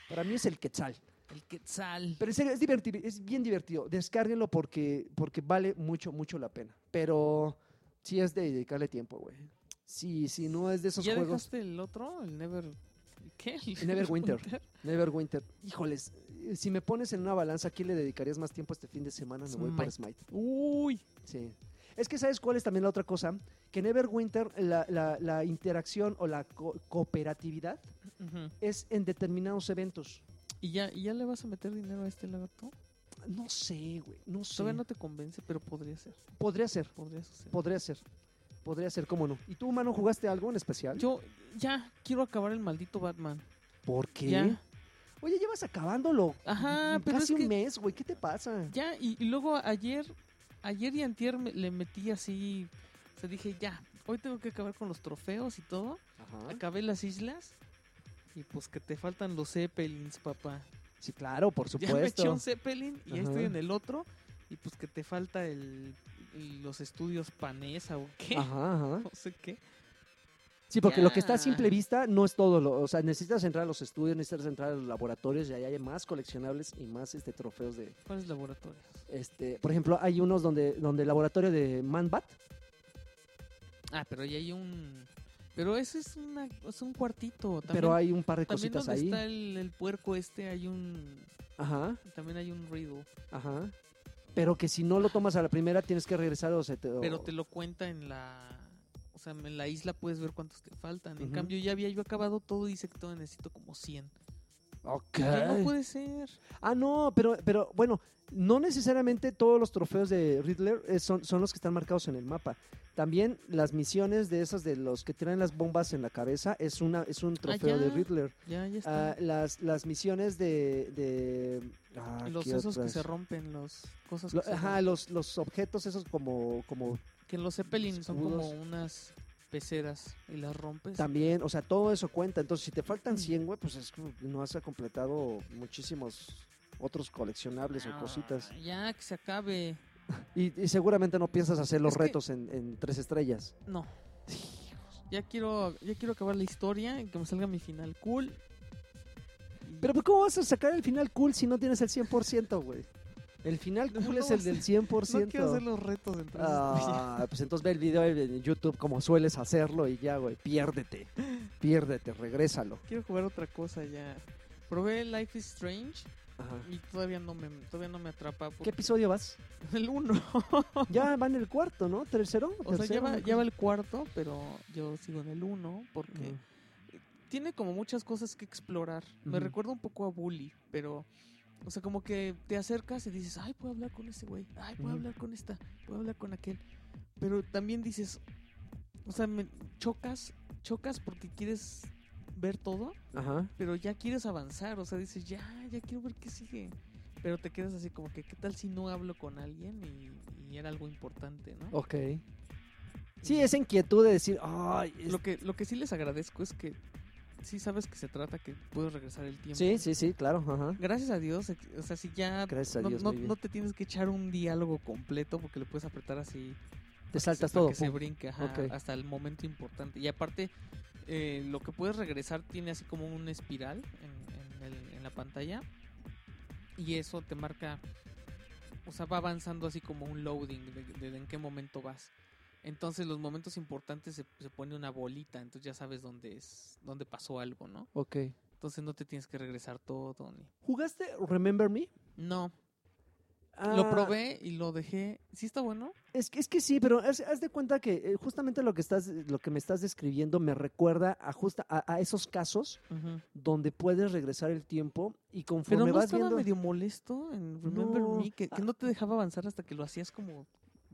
para mí es el Quetzal. El Quetzal. Pero serio, es, divertido, es bien divertido. Descárguenlo porque, porque vale mucho, mucho la pena. Pero sí es de dedicarle tiempo, güey. Sí, sí, no es de esos ¿Ya juegos. dejaste el otro? El Never... ¿Qué? El Neverwinter. *laughs* Neverwinter. Híjoles, eh, si me pones en una balanza, ¿a quién le dedicarías más tiempo este fin de semana? Me voy por Smite. Uy. Sí. Es que, ¿sabes cuál es también la otra cosa? Que en Neverwinter la, la, la interacción o la co- cooperatividad es en determinados eventos. ¿Y ya, ¿Y ya le vas a meter dinero a este lagarto? No sé, güey, no sé. Todavía no te convence, pero podría ser. Podría ser, Podría ser. podría ser. Podría ser, cómo no. ¿Y tú, mano, jugaste algo en especial? Yo ya quiero acabar el maldito Batman. ¿Por qué? Ya. Oye, llevas acabándolo. Ajá, pero Casi es que- un mes, güey. ¿Qué te pasa? Ya, y, y luego ayer, ayer y antier me- le metí así, o sea, dije, ya, hoy tengo que acabar con los trofeos y todo. Ajá. Acabé las islas y pues que te faltan los Zeppelins, papá. Sí, claro, por Ya me eché supuesto. un Zeppelin y ya Ajá. estoy en el otro y pues que te falta el, el- los estudios Panesa o qué, Ajá, ajá. *laughs* no sé qué. Sí, porque lo que está a simple vista no es todo. Lo, o sea, necesitas entrar a los estudios, necesitas entrar a los laboratorios y ahí hay más coleccionables y más este trofeos de... ¿Cuáles laboratorios? este Por ejemplo, hay unos donde, donde el laboratorio de Manbat, Ah, pero ahí hay un... Pero ese es, una, es un cuartito. También, pero hay un par de también cositas donde ahí. está el, el puerco este hay un... Ajá, También hay un riddle. ajá. Pero que si no lo tomas a la primera tienes que regresar o se te... o- Pero te lo cuenta en la... O sea, en la isla puedes ver cuántos te faltan. En cambio, ya había yo acabado todo y dice que todavía necesito como 100. Ok. No puede ser. Ah, no, pero, pero bueno, no necesariamente todos los trofeos de Riddler eh, son, son los que están marcados en el mapa. También las misiones de esas de los que traen las bombas en la cabeza es una es un trofeo de ya. Riddler. Ya, ya está. Ah, las, las misiones de... de ah, los ¿qué esos que se rompen, los cosas Lo- que, se ajá, rompen. los, los objetos esos como, como que los Zeppelin son como unas peceras y las rompes. también, o sea, todo eso cuenta. Entonces, si te faltan 100, güey, pues es como no has completado muchísimos otros coleccionables o Ah, cositas. Ya, que se acabe. *laughs* Y, y seguramente no piensas hacer los Es que- retos en, en tres estrellas. No. Ya quiero, ya quiero acabar la historia y que me salga mi final cool. Pero pues, ¿cómo vas a sacar el final cool si no tienes el 100%, güey? El final cool no es el del 100%. no quiero hacer los retos entonces. Ah, pues entonces ve el video en YouTube como sueles hacerlo y ya, güey, piérdete. Piérdete, regrésalo. Quiero jugar otra cosa ya. Probé Life is Strange Ajá. y todavía no me, todavía no me atrapa. ¿Qué episodio vas? *laughs* El uno. Ya va en el cuarto, ¿no? ¿Tercero? O sea, ya va, ya va el cuarto, pero yo sigo en el uno porque Ujú. tiene como muchas cosas que explorar. Me recuerda un poco a Bully, pero, o sea, como que te acercas y dices, ay, puedo hablar con ese güey, ay, puedo hablar con esta, puedo hablar con aquel. Pero también dices, o sea, me chocas, chocas porque quieres ver todo, Ajá. pero ya quieres avanzar, o sea, dices, ya, ya quiero ver qué sigue. Pero te quedas así como que, ¿qué tal si no hablo con alguien y, y era algo importante, ¿no? Ok. Sí, esa inquietud de decir, ay, es- Lo que, lo que sí les agradezco es que sí sabes que se trata que puedes regresar el tiempo. sí, sí, sí, claro, ajá. Gracias a Dios, o sea, si ya Gracias a no, Dios, no- muy bien. no te tienes que echar un diálogo completo porque le puedes apretar así. Te saltas todo. Que se brinque ajá, hasta el momento importante. Y aparte, eh, lo que puedes regresar tiene así como una espiral en, en el- en la pantalla. Y eso te marca, o sea, va avanzando así como un loading de, de en qué momento vas. Entonces los momentos importantes se, se pone una bolita, entonces ya sabes dónde es, dónde pasó algo, ¿no? Ok. Entonces no te tienes que regresar todo ni. ¿Jugaste Remember Me? No, Ah, lo probé y lo dejé. ¿Sí está bueno? Es que, es que sí, pero haz, haz de cuenta que eh, justamente lo que estás, lo que me estás describiendo me recuerda a justa a, a esos casos donde puedes regresar el tiempo y conforme Pero no vas estaba viendo. medio molesto en Remember No, Me, que, que ah. no te dejaba avanzar hasta que lo hacías como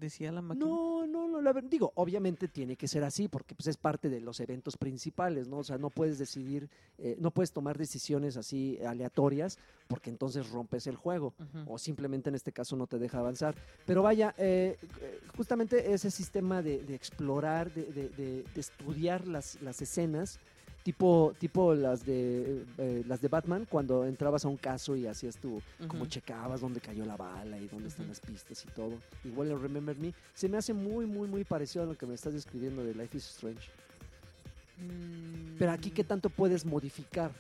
decía la máquina. No, no, no, la ver- digo, obviamente tiene que ser así porque pues es parte de los eventos principales, ¿no? O sea, no puedes decidir, eh, no puedes tomar decisiones así aleatorias porque entonces rompes el juego o simplemente en este caso no te deja avanzar. Pero vaya, eh, justamente ese sistema de, de explorar, de- de estudiar las, las escenas, tipo, tipo las de eh, las de Batman, cuando entrabas a un caso y hacías tu, como Ujú. checabas dónde cayó la bala y dónde están las pistas y todo. Igual en Remember Me, se me hace muy, muy, muy parecido a lo que me estás describiendo de Life is Strange. Mm, Pero aquí, ¿qué tanto puedes modificar?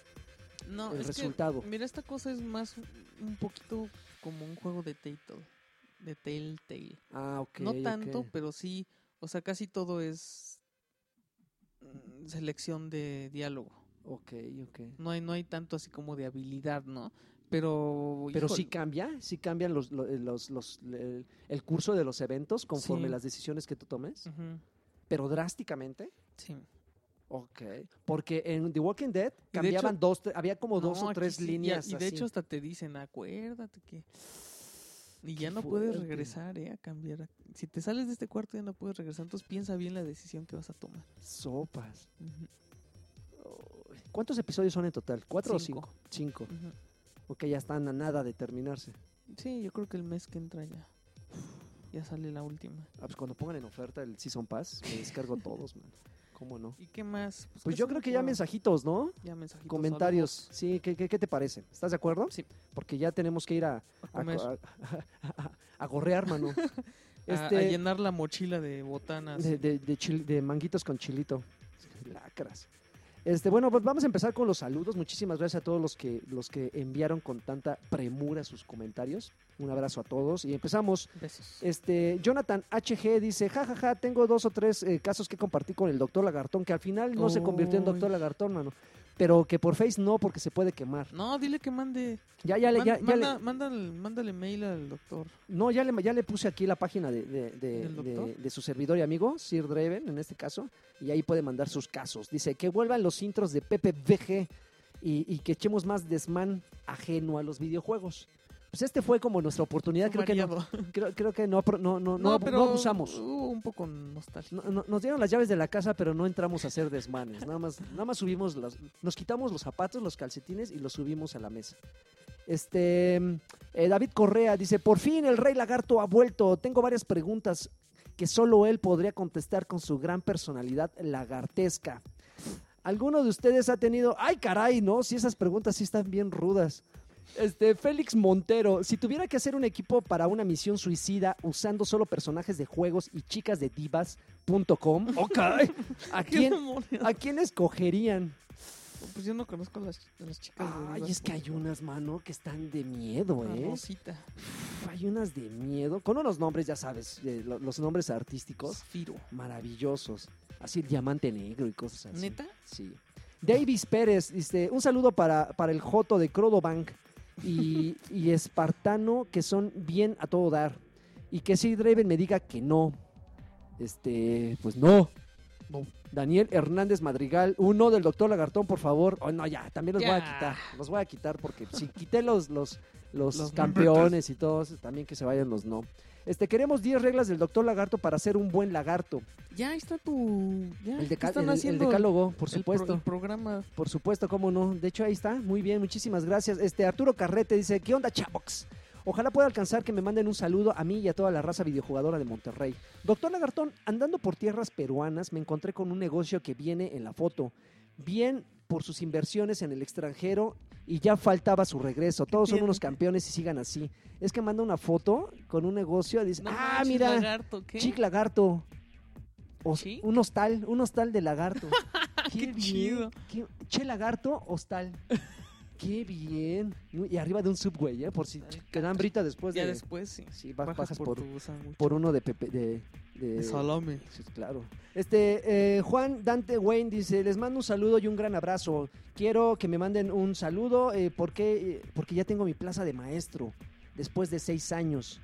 no, el es que, resultado? mira, esta cosa es más un- poquito como un juego de Telltale. De Telltale. Ah, ok. no tanto, pero sí, o sea, casi todo es selección de diálogo. Ok, ok. No hay, no hay tanto así como de habilidad, ¿no? Pero, Pero híjole, sí cambia, sí cambian los, lo- los, los- el, el curso de los eventos conforme Sí. las decisiones que tú tomes, pero drásticamente. sí. Ok. Porque en The Walking Dead de cambiaban hecho- dos, había como dos o tres sí, líneas. Y, de así. hecho hasta te dicen, acuérdate que... Y Qué ya no puedes regresar, ¿eh? A cambiar. Si te sales de este cuarto ya no puedes regresar, entonces piensa bien la decisión que vas a tomar. Sopas. ¿Cuántos episodios son en total? ¿Cuatro Cinco. o cinco? Cinco. Ok, ya están a nada de terminarse. Sí, yo creo que el mes que entra ya. Ya sale la última. Ah, pues cuando pongan en oferta el Season Pass, me descargo *laughs* todos, man. ¿Cómo no? ¿Y qué más? Pues casi yo creo que ya mensajitos, ¿no? Ya mensajitos. Comentarios. saludos. Sí, ¿qué, qué, qué te parece? ¿Estás de acuerdo? Sí. Porque ya tenemos que ir a, A a, gorrear, mano. *laughs* A- Este, a, llenar la mochila de botanas. de, de- de de manguitos con chilito. Lacras. Este, bueno, pues vamos a empezar con los saludos. Muchísimas gracias a todos los que, los que enviaron con tanta premura sus comentarios. Un abrazo a todos. Y empezamos. Besos. Este, Jonathan HG dice, jajaja, ja, ja, tengo dos o tres eh, casos que compartí con el doctor Lagartón, que al final no se convirtió en doctor. Lagartón, mano. Pero que por Face no, porque se puede quemar. No, dile que mande. Ya, ya, le, man- ya, ya le- manda- mándale, mándale mail al doctor. no, ya le, ya le puse aquí la página de, de su servidor y amigo, Sir Draven, en este caso, y ahí puede mandar sus casos. Dice que vuelvan los intros de Pepe VG y, y que echemos más desmán ajeno a los videojuegos. Pues este fue como nuestra oportunidad, creo que no, creo, creo que no, no, no, no, pero abusamos. Un poco nostálgico. No- no- nos dieron las llaves de la casa, pero no entramos a hacer desmanes. Nada más, nada más subimos los, nos quitamos los zapatos, los calcetines y los subimos a la mesa. Este eh, David Correa dice: Por fin el Rey Lagarto ha vuelto. Tengo varias preguntas que solo él podría contestar con su gran personalidad lagartesca. ¿Alguno de ustedes ha tenido.? ¡Ay, caray! No, si esas preguntas sí están bien rudas. Este, Félix Montero, si tuviera que hacer un equipo para una misión suicida usando solo personajes de juegos y chicas de divas.com, *laughs* ok, ¿a ¿Qué quién, demonios? ¿a quién escogerían? Pues yo no conozco a las, las chicas de Ay, es que hay unas, mano, que están de miedo, ¿eh? Rosita. Uf, Hay unas de miedo, con unos nombres, ya sabes, eh, lo- los nombres artísticos Zafiro. maravillosos. Así el diamante negro y cosas así. ¿Neta? Sí. Davis Pérez, dice, un saludo para, para el Joto de Crodobank y, y Espartano, que son bien a todo dar. Y que si Draven me diga que no. Este, pues no. No. Daniel Hernández Madrigal, uno del doctor Lagartón, por favor. Oh, no, ya, también los voy a quitar. Los voy a quitar porque si quité los, los, los, Los campeones y todos, también que se vayan los no. Este, queremos 10 reglas del doctor Lagarto para ser un buen lagarto. Ya ahí está tu. Ya, El, deca- están el- el haciendo decálogo, por el pro- supuesto. el programa. Por supuesto, cómo no. De hecho, ahí está. Muy bien, muchísimas gracias. Este Arturo Carrete dice, ¿qué onda, chavox? Ojalá pueda alcanzar que me manden un saludo a mí y a toda la raza videojugadora de Monterrey. Doctor Lagartón, andando por tierras peruanas me encontré con un negocio que viene en la foto. Bien por sus inversiones en el extranjero y ya faltaba su regreso. Todos son unos campeones y sigan así. Es que manda una foto con un negocio y dice, No ah, mira, lagarto, ¿qué? chic lagarto. Un hostal, un hostal de lagarto. *laughs* Qué chido. qué- che lagarto, hostal. *laughs* Qué bien. Y arriba de un subway, ¿eh? Por si Ay, te dan brita después Ya de... después sí. Sí, ba- Bajas bajas por, por, tu sándwich. por uno de Pepe... De, de- De salame. Sí, claro. Este, eh, Juan Dante Wayne dice, les mando un saludo y un gran abrazo. Quiero que me manden un saludo eh, porque, eh, porque ya tengo mi plaza de maestro después de seis años.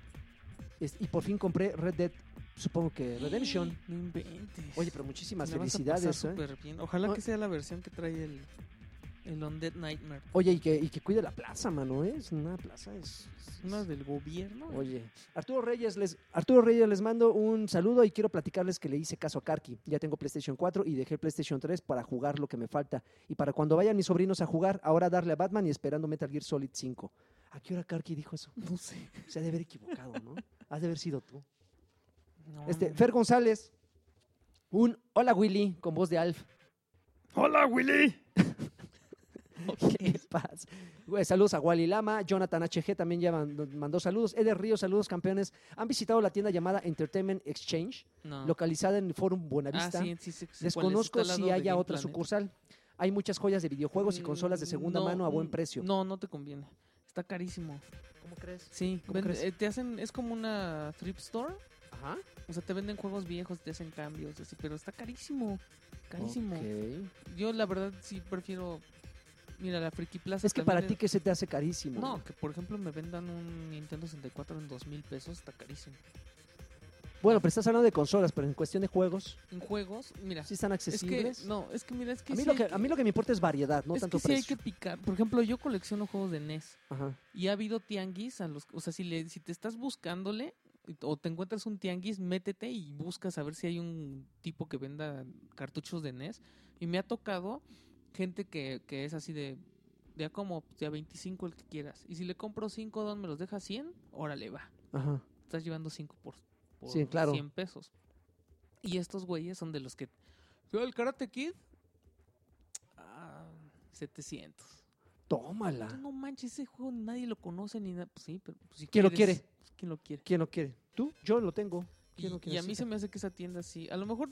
Es- y por fin compré Red Dead, supongo que Redemption. No inventes. Oye, pero muchísimas vas a felicidades. pasar ¿eh? bien. Ojalá No. que sea la versión que trae el, el Undead Nightmare. Oye, y que, y que cuide la plaza, mano, ¿eh? Es una plaza, es... es- Una del gobierno. Oye, Arturo Reyes, les, Arturo Reyes, les mando un saludo y quiero platicarles que le hice caso a Karki. Ya tengo PlayStation 4 y dejé el PlayStation 3 para jugar lo que me falta. Y para cuando vayan mis sobrinos a jugar, ahora darle a Batman y esperando Metal Gear Solid 5. ¿A qué hora Karki dijo eso? No sé. Se ha de haber equivocado, ¿no? Has de haber sido tú. No, Este, no. Fer González, un hola Willy con voz de Alf. Hola, Willy. *laughs* ¿Qué *laughs* pasa? Güey, saludos a Wally Lama, Jonathan HG también ya mandó, mandó saludos. Eder Ríos, saludos campeones. ¿Han visitado la tienda llamada Entertainment Exchange, No. localizada en el Forum ah, Buenavista? sí, sí, sí, sí. Desconozco si haya otra Planet. sucursal. Hay muchas joyas de videojuegos y consolas de segunda Mm, No, mano a buen mm, precio. No, no te conviene. Está carísimo. ¿Cómo crees? Sí, ¿Cómo crees? eh, te hacen, es como una thrift store. Ajá. O sea, te venden juegos viejos, te hacen cambios, así, pero está carísimo. Carísimo. Ok. Yo la verdad sí prefiero. Mira, la Friki Plaza. Es que para ti, ¿qué se te hace carísimo? No, que por ejemplo me vendan un Nintendo 64 en dos mil pesos, está carísimo. Bueno, pero estás hablando de consolas, pero en cuestión de juegos, En juegos, mira. ¿sí están es que, accesibles? no, es que mira, es que a, mí sí lo que, a mí lo que me importa es variedad, no es tanto que sí hay que picar. Por ejemplo, yo colecciono juegos de NES. Ajá. Y ha habido tianguis a los, o sea, si le, si te estás buscándole o te encuentras un tianguis, métete y buscas a ver si hay un tipo que venda cartuchos de NES. Y me ha tocado gente que, que es así de, de a como, de a 25 el que quieras. Y si le compro 5, don me los deja 100, órale va. Ajá. Estás llevando 5 por, por Sí, claro. 100 pesos. Y estos güeyes son de los que... Yo, el Karate Kid, ah, 700. Tómala. Tú no manches, ese juego nadie lo conoce ni nada. Pues sí, pero pues, si ¿Quién lo quiere? ¿Quién lo quiere? ¿Quién lo quiere? ¿Tú? Yo lo tengo. Y, ¿Quién lo y quiere? a mí se me hace que esa tienda sí. A lo mejor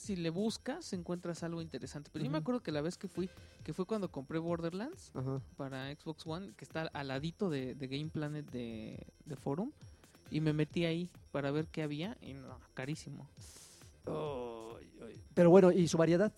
si le buscas encuentras algo interesante. Pero yo me acuerdo que la vez que fui, que fue cuando compré Borderlands para Xbox One, que está al ladito de, de Game Planet de, de Forum. Y me metí ahí para ver qué había. Y no, carísimo. Pero bueno, ¿y su variedad?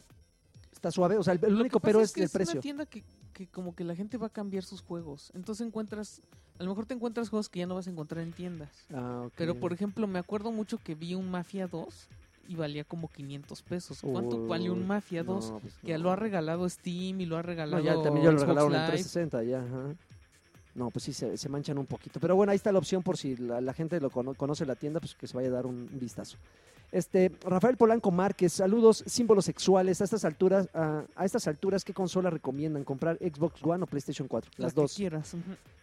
¿Está suave? O sea, el, único pero es, que el es precio. una tienda que, que como que la gente va a cambiar sus juegos. Entonces encuentras, a lo mejor te encuentras juegos que ya no vas a encontrar en tiendas. Ah, ok. Pero por ejemplo, me acuerdo mucho que vi un Mafia 2 y valía como 500 pesos. ¿Cuánto vale un Mafia 2? no, pues Que no. lo ha regalado Steam y lo ha No, regalado ya también ya lo regalaron en Live. 360, ya. ajá. No, pues sí, se, se manchan un poquito. Pero bueno, ahí está la opción por si la, la gente lo cono- conoce la tienda, pues que se vaya a dar un vistazo. Este, Rafael Polanco Márquez, saludos, símbolos sexuales. A estas alturas, a, a estas alturas, ¿qué consola recomiendan? ¿Comprar Xbox One o PlayStation 4? La Las que dos. quieras.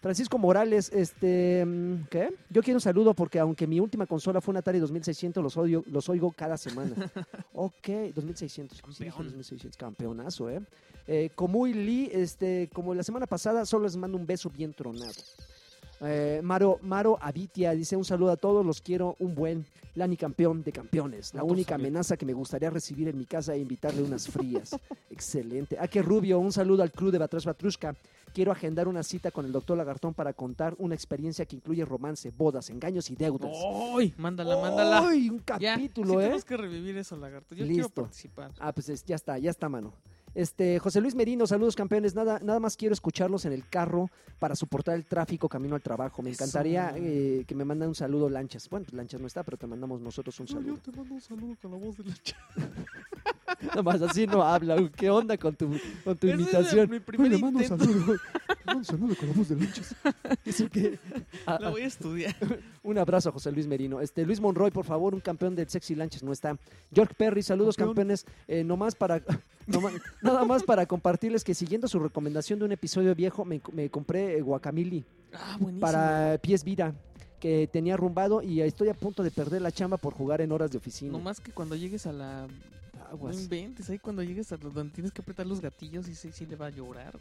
Francisco Morales, este, mm, ¿qué? Yo quiero un saludo porque aunque mi última consola fue un Atari 2600, los, odio, los oigo cada semana. *laughs* ok, 2600. sí dije Campeón. 2600, campeonazo, ¿eh? eh Komuy Lee, este, como la semana pasada, solo les mando un beso bien tronado. Eh, Maro, Maro Avitia dice un saludo a todos, los quiero, un buen Lani campeón de campeones. La única amenaza que me gustaría recibir en mi casa e invitarle unas frías. *laughs* Excelente. Ah, qué Rubio, un saludo al club de Batrash Batrushka. Quiero agendar una cita con el doctor Lagartón para contar una experiencia que incluye romance, bodas, engaños y deudas. ¡Ay! Mándala, mándala. ¡Ay! Un Ya, capítulo, sí ¿eh? tenemos que revivir eso, lagarto. Yo quiero Listo. participar. Ah, pues es- ya está, ya está, mano. Este, José Luis Merino, saludos campeones. Nada, nada más quiero escucharlos en el carro para soportar el tráfico camino al trabajo. Me encantaría eh, que me mandan un saludo, Lanchas. Bueno, pues Lanchas no está, pero te mandamos nosotros un saludo. te mando un saludo con la voz de la *laughs* *laughs* Nada más así no habla. ¿Qué onda con tu, con tu Ese es imitación? mi primer Uy, le mando saludo. Mando saludo con la voz *laughs* de Lanchas. Dice que- *laughs* La voy a estudiar. un abrazo a José Luis Merino. Este, Luis Monroy, por favor, un campeón del Sexy Lanchas no está. George Perry, saludos Campeón. campeones. Eh, nomás para, nada más para compartirles que siguiendo su recomendación de un episodio viejo, me, me compré eh, Guacamili Ah, buenísimo. para Pies Vira, que tenía rumbado y estoy a punto de perder la chamba por jugar en horas de oficina. No más que cuando llegues a la... Aguas. No inventes, ahí cuando llegues a donde tienes que apretar los gatillos y sí, sí le va a llorar.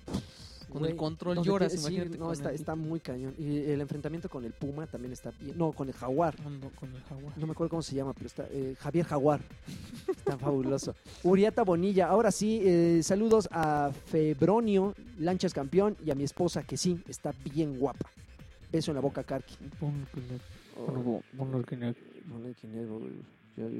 Con Güey, el control lloras, sí, imagínate. no, está, el- está muy cañón. Y el enfrentamiento con el Puma también está bien. No, con el Jaguar. Con, con el jaguar. No me acuerdo cómo se llama, pero está eh, Javier Jaguar. *laughs* Está fabuloso. Uriata Bonilla. Ahora sí, eh, saludos a Febronio, Lanchas Campeón, y a mi esposa, que sí, está bien guapa. Beso en la boca, Karki. Oh,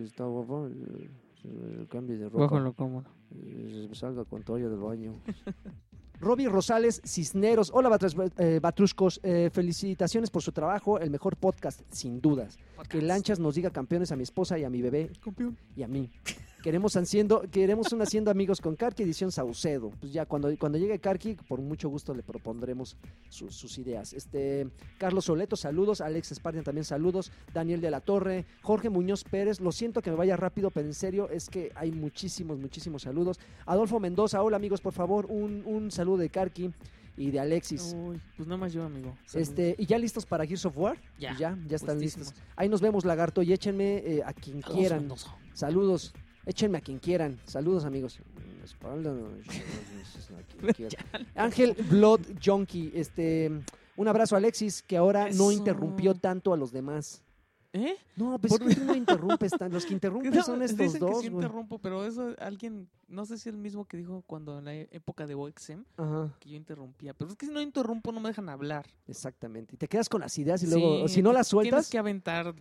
está guapa. eh, eh, Cambie de ropa. Bájalo cómodo. Eh, salga con toalla del baño. *laughs* Robbie Rosales Cisneros. Hola, Batras- eh, Batruscos. Eh, felicitaciones por su trabajo. El mejor podcast, sin dudas. Que Lanchas nos diga campeones a mi esposa y a mi bebé Campeón. y a mí. Queremos haciendo, queremos un haciendo amigos con Karki edición Saucedo. Pues ya cuando, cuando llegue Karki, por mucho gusto le propondremos su- sus ideas. Este Carlos Soleto, saludos, Alex Espartian también saludos, Daniel de la Torre, Jorge Muñoz Pérez, lo siento que me vaya rápido, pero en serio es que hay muchísimos, muchísimos saludos. Adolfo Mendoza, hola amigos, por favor, un, un saludo de Karki y de Alexis. Uy, pues nada más yo, amigo. Saludos. Este, ¿y ya listos para Gears of War? Ya, ya, ya están listos. Ahí nos vemos, lagarto, y échenme eh, a quien Saludos, quieran. Mendoza. Saludos. Échenme a quien quieran. Saludos, amigos. Ángel Blood Junkie, este, un abrazo a Alexis, que ahora no interrumpió tanto a los demás. ¿Eh? No, pues es Por- tú no interrumpes tan, los que interrumpen No, son estos dicen que dos, sí interrumpo, pero eso alguien, no sé si el mismo que dijo cuando en la época de OXM, Ajá, que yo interrumpía. Pero es que si no interrumpo no me dejan hablar. exactamente. Y te quedas con las ideas y luego, Sí, si no las Tienes sueltas, que aventar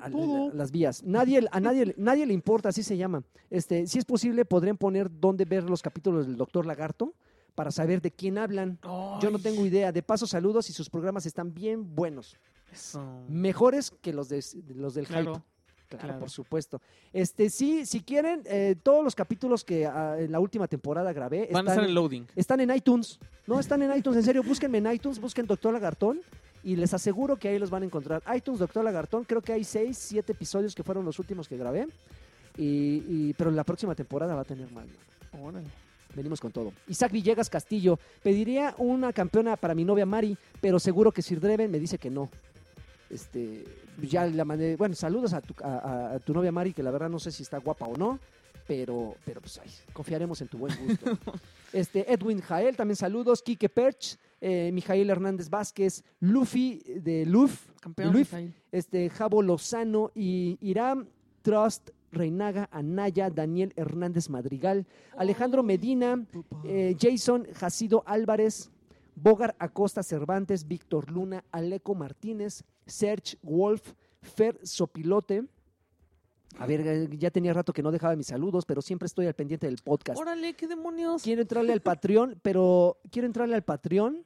a- las vías. Nadie, a nadie, *laughs* nadie le importa, así se llama. Este, si es posible, podrían poner dónde ver los capítulos del Doctor Lagarto para saber de quién hablan. Yo no tengo idea. De paso, saludos y sus programas están bien buenos. Eso. Mejores que los, de, los del Claro. hype. Claro, claro. por supuesto. Este, sí, si quieren, eh, todos los capítulos que ah, en la última temporada grabé Van a están, estar en loading. están en iTunes. No, están en iTunes. En serio, búsquenme en iTunes, busquen Doctor Lagartón y les aseguro que ahí los van a encontrar. iTunes, Doctor Lagartón, creo que hay seis, siete episodios que fueron los últimos que grabé. Y, y- pero la próxima temporada va a tener más. Venimos con todo. Isaac Villegas Castillo. Pediría una campeona para mi novia Mari, pero seguro que Sir Dreven me dice que no. Este, ya la mandé. Bueno, saludos a tu, a- a- a tu novia Mari, que la verdad no sé si está guapa o no, pero, pero pues ay, confiaremos en tu buen gusto. *laughs* Este, Edwin Jael, también saludos. Quique Perch, eh, Mijail Hernández Vázquez, Luffy de Luf, Campeón. Mijail. este, Jabo Lozano y Iram Trust, Reinaga Anaya, Daniel Hernández Madrigal, Alejandro Medina, eh, Jason Jacido Álvarez, Bogar Acosta Cervantes, Víctor Luna, Aleco Martínez, Serge Wolf, Fer Sopilote. A ver, eh, ya tenía rato que no dejaba mis saludos, pero siempre estoy al pendiente del podcast. Órale, qué demonios. Quiero entrarle al *laughs* Patreon, pero quiero entrarle al Patreon.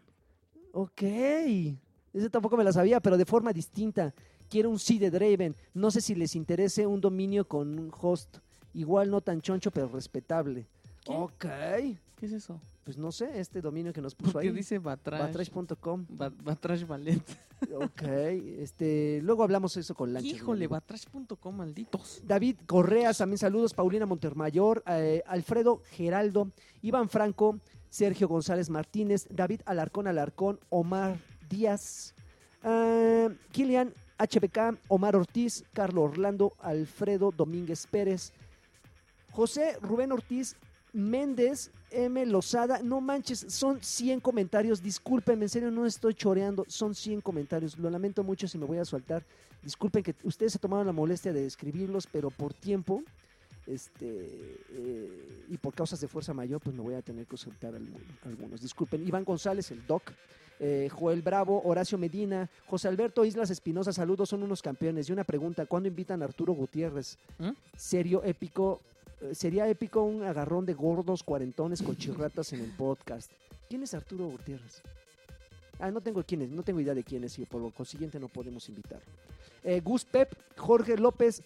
Ok. Ese tampoco me la sabía, pero de forma distinta. Quiero un sí de Draven. No sé si les interese un dominio con un host. Igual no tan choncho, pero respetable. ¿Qué? Ok. ¿Qué es eso? Pues no sé, este dominio que nos puso Porque ahí. dice Batrash. Batrash.com. Ba- Batrash Ballet. *laughs* Ok. Este, luego hablamos eso con Lanchas. mi Híjole. Batrash.com, malditos. David Correas, también saludos. Paulina Montermayor, eh, Alfredo Geraldo, Iván Franco, Sergio González Martínez, David Alarcón Alarcón, Omar Díaz, ah, Kilian HBK, Omar Ortiz, Carlos Orlando, Alfredo Domínguez Pérez, José Rubén Ortiz, Méndez, M. Lozada, no manches, son 100 comentarios, discúlpenme, en serio no estoy choreando, son 100 comentarios, lo lamento mucho si me voy a soltar, disculpen que ustedes se tomaron la molestia de escribirlos, pero por tiempo este eh, y por causas de fuerza mayor, pues me voy a tener que soltar algu- algunos, disculpen, Iván González, el doc, eh, Joel Bravo, Horacio Medina, José Alberto Islas Espinosa, saludos, son unos campeones. Y una pregunta, ¿cuándo invitan a Arturo Gutiérrez? ¿Mm? Serio épico, eh, sería épico un agarrón de gordos cuarentones con chirratas en el podcast. ¿Quién es Arturo Gutiérrez? Ah, no tengo quién es, no tengo idea de quién es y por lo consiguiente no podemos invitar. Gus Pep, Jorge López,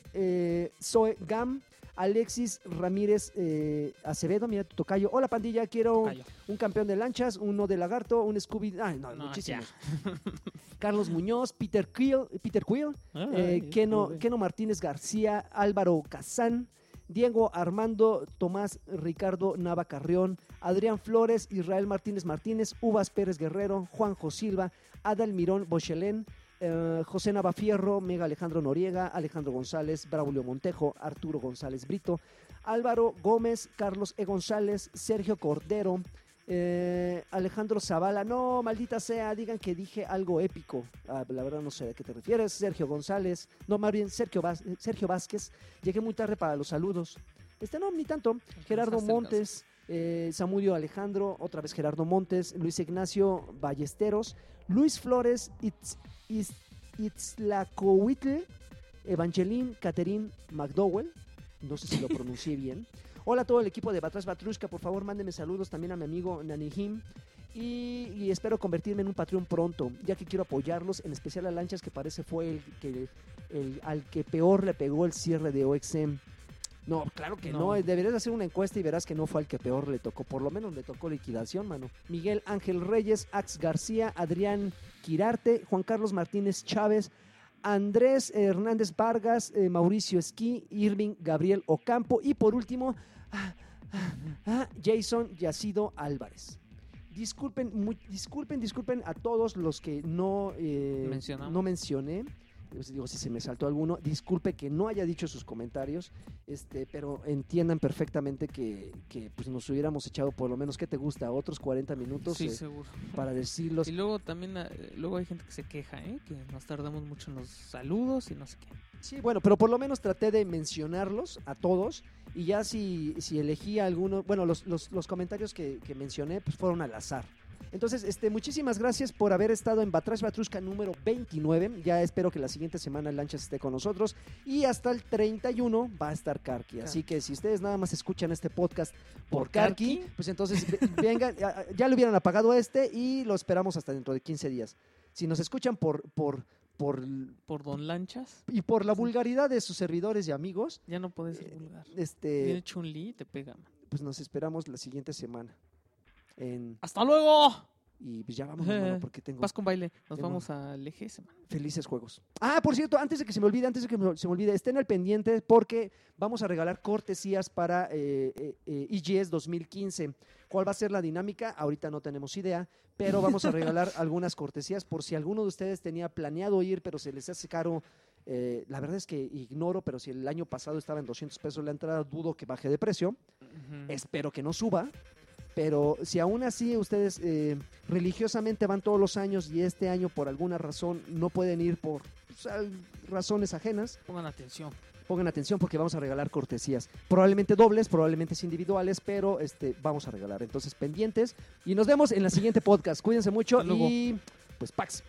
Zoe Gam, Alexis Ramírez eh, Acevedo, mira tu tocayo. Hola pandilla, quiero Tocayo. un campeón de lanchas, uno de lagarto, un Scooby. Ay, no, No, muchísimos. *laughs* Carlos Muñoz, Peter Quill, Peter Quill eh, Keno, Keno Martínez García, Álvaro Kazán, Diego Armando Tomás Ricardo Nava Carrión, Adrián Flores, Israel Martínez Martínez, Uvas Pérez Guerrero, Juanjo Silva, Adal Mirón Bochelén, eh, José Navafierro, Mega Alejandro Noriega, Alejandro González, Braulio Montejo, Arturo González Brito, Álvaro Gómez, Carlos E. González, Sergio Cordero, eh, Alejandro Zavala, no, maldita sea, digan que dije algo épico. Ah, la verdad no sé a qué te refieres. Sergio González, no, más bien Sergio, Vaz- Sergio Vázquez. Llegué muy tarde para los saludos. Este no, ni tanto. Gerardo Montes, eh, Samudio Alejandro, otra vez Gerardo Montes, Luis Ignacio Ballesteros, Luis Flores, Itz- Itzlacohuitl, Evangeline Caterín McDowell, no sé si lo pronuncié bien. *laughs* Hola a todo el equipo de Batrás Batrushka, por favor mándenme saludos también a mi amigo Nanihim. Y, y espero convertirme en un Patreon pronto, ya que quiero apoyarlos, en especial a Lanchas, que parece fue el que el, al que peor le pegó el cierre de OXM. No, claro que no. No. Deberías hacer una encuesta y verás que no fue al que peor le tocó. Por lo menos le tocó liquidación, mano. Miguel Ángel Reyes, Ax García, Adrián Quirarte, Juan Carlos Martínez Chávez, Andrés Hernández Vargas, eh, Mauricio Esquí, Irving Gabriel Ocampo y por último, ah, ah, ah, Jason Yacido Álvarez. Disculpen, disculpen, disculpen a todos los que no, eh, no mencioné. Pues, digo, si se me saltó alguno, disculpe que no haya dicho sus comentarios, este, pero entiendan perfectamente que, que, pues nos hubiéramos echado por lo menos, ¿qué te gusta? Otros 40 minutos Sí, eh, seguro. para decirlos. Y luego también, eh, luego hay gente que se queja, ¿eh? Que nos tardamos mucho en los saludos y no sé qué. Sí, bueno, pero por lo menos traté de mencionarlos a todos y ya si, si elegí alguno, bueno, los, los, los comentarios que, que mencioné pues fueron al azar. Entonces, este, muchísimas gracias por haber estado en Batrash Batrushka número 29. Ya espero que la siguiente semana Lanchas esté con nosotros. Y hasta el 31 va a estar Karki. Así que si ustedes nada más escuchan este podcast por, ¿Por Karki, Karki? pues entonces ve- *laughs* vengan, ya, ya le hubieran apagado este y lo esperamos hasta dentro de 15 días. Si nos escuchan por, por, por, Por Don Lanchas, y por la vulgaridad de sus servidores y amigos, ya no puedes ser Eh, vulgar. este, Viene Chun-Li y te pega, man. pues nos esperamos la siguiente semana. En, ¡Hasta luego! y pues ya vamos, hermano, *laughs* porque tengo Vas con baile. Nos Tengo- vamos al EGS, man. felices juegos. Ah, por cierto, antes de que se me olvide, antes de que se me olvide, estén al pendiente porque vamos a regalar cortesías para eh, eh, eh, EGS 2015. ¿Cuál va a ser la dinámica? Ahorita no tenemos idea, pero vamos a regalar *laughs* algunas cortesías por si alguno de ustedes tenía planeado ir, pero se les hace caro. eh, la verdad es que ignoro, pero si el año pasado estaba en 200 pesos la entrada, dudo que baje de precio. Espero que no suba. Pero si aún así ustedes eh, religiosamente van todos los años y este año por alguna razón no pueden ir por pues, razones ajenas, Pongan atención. pongan atención porque vamos a regalar cortesías. Probablemente dobles, probablemente individuales, pero este, vamos a regalar. Entonces pendientes y nos vemos en la siguiente podcast. Cuídense mucho y pues Pax.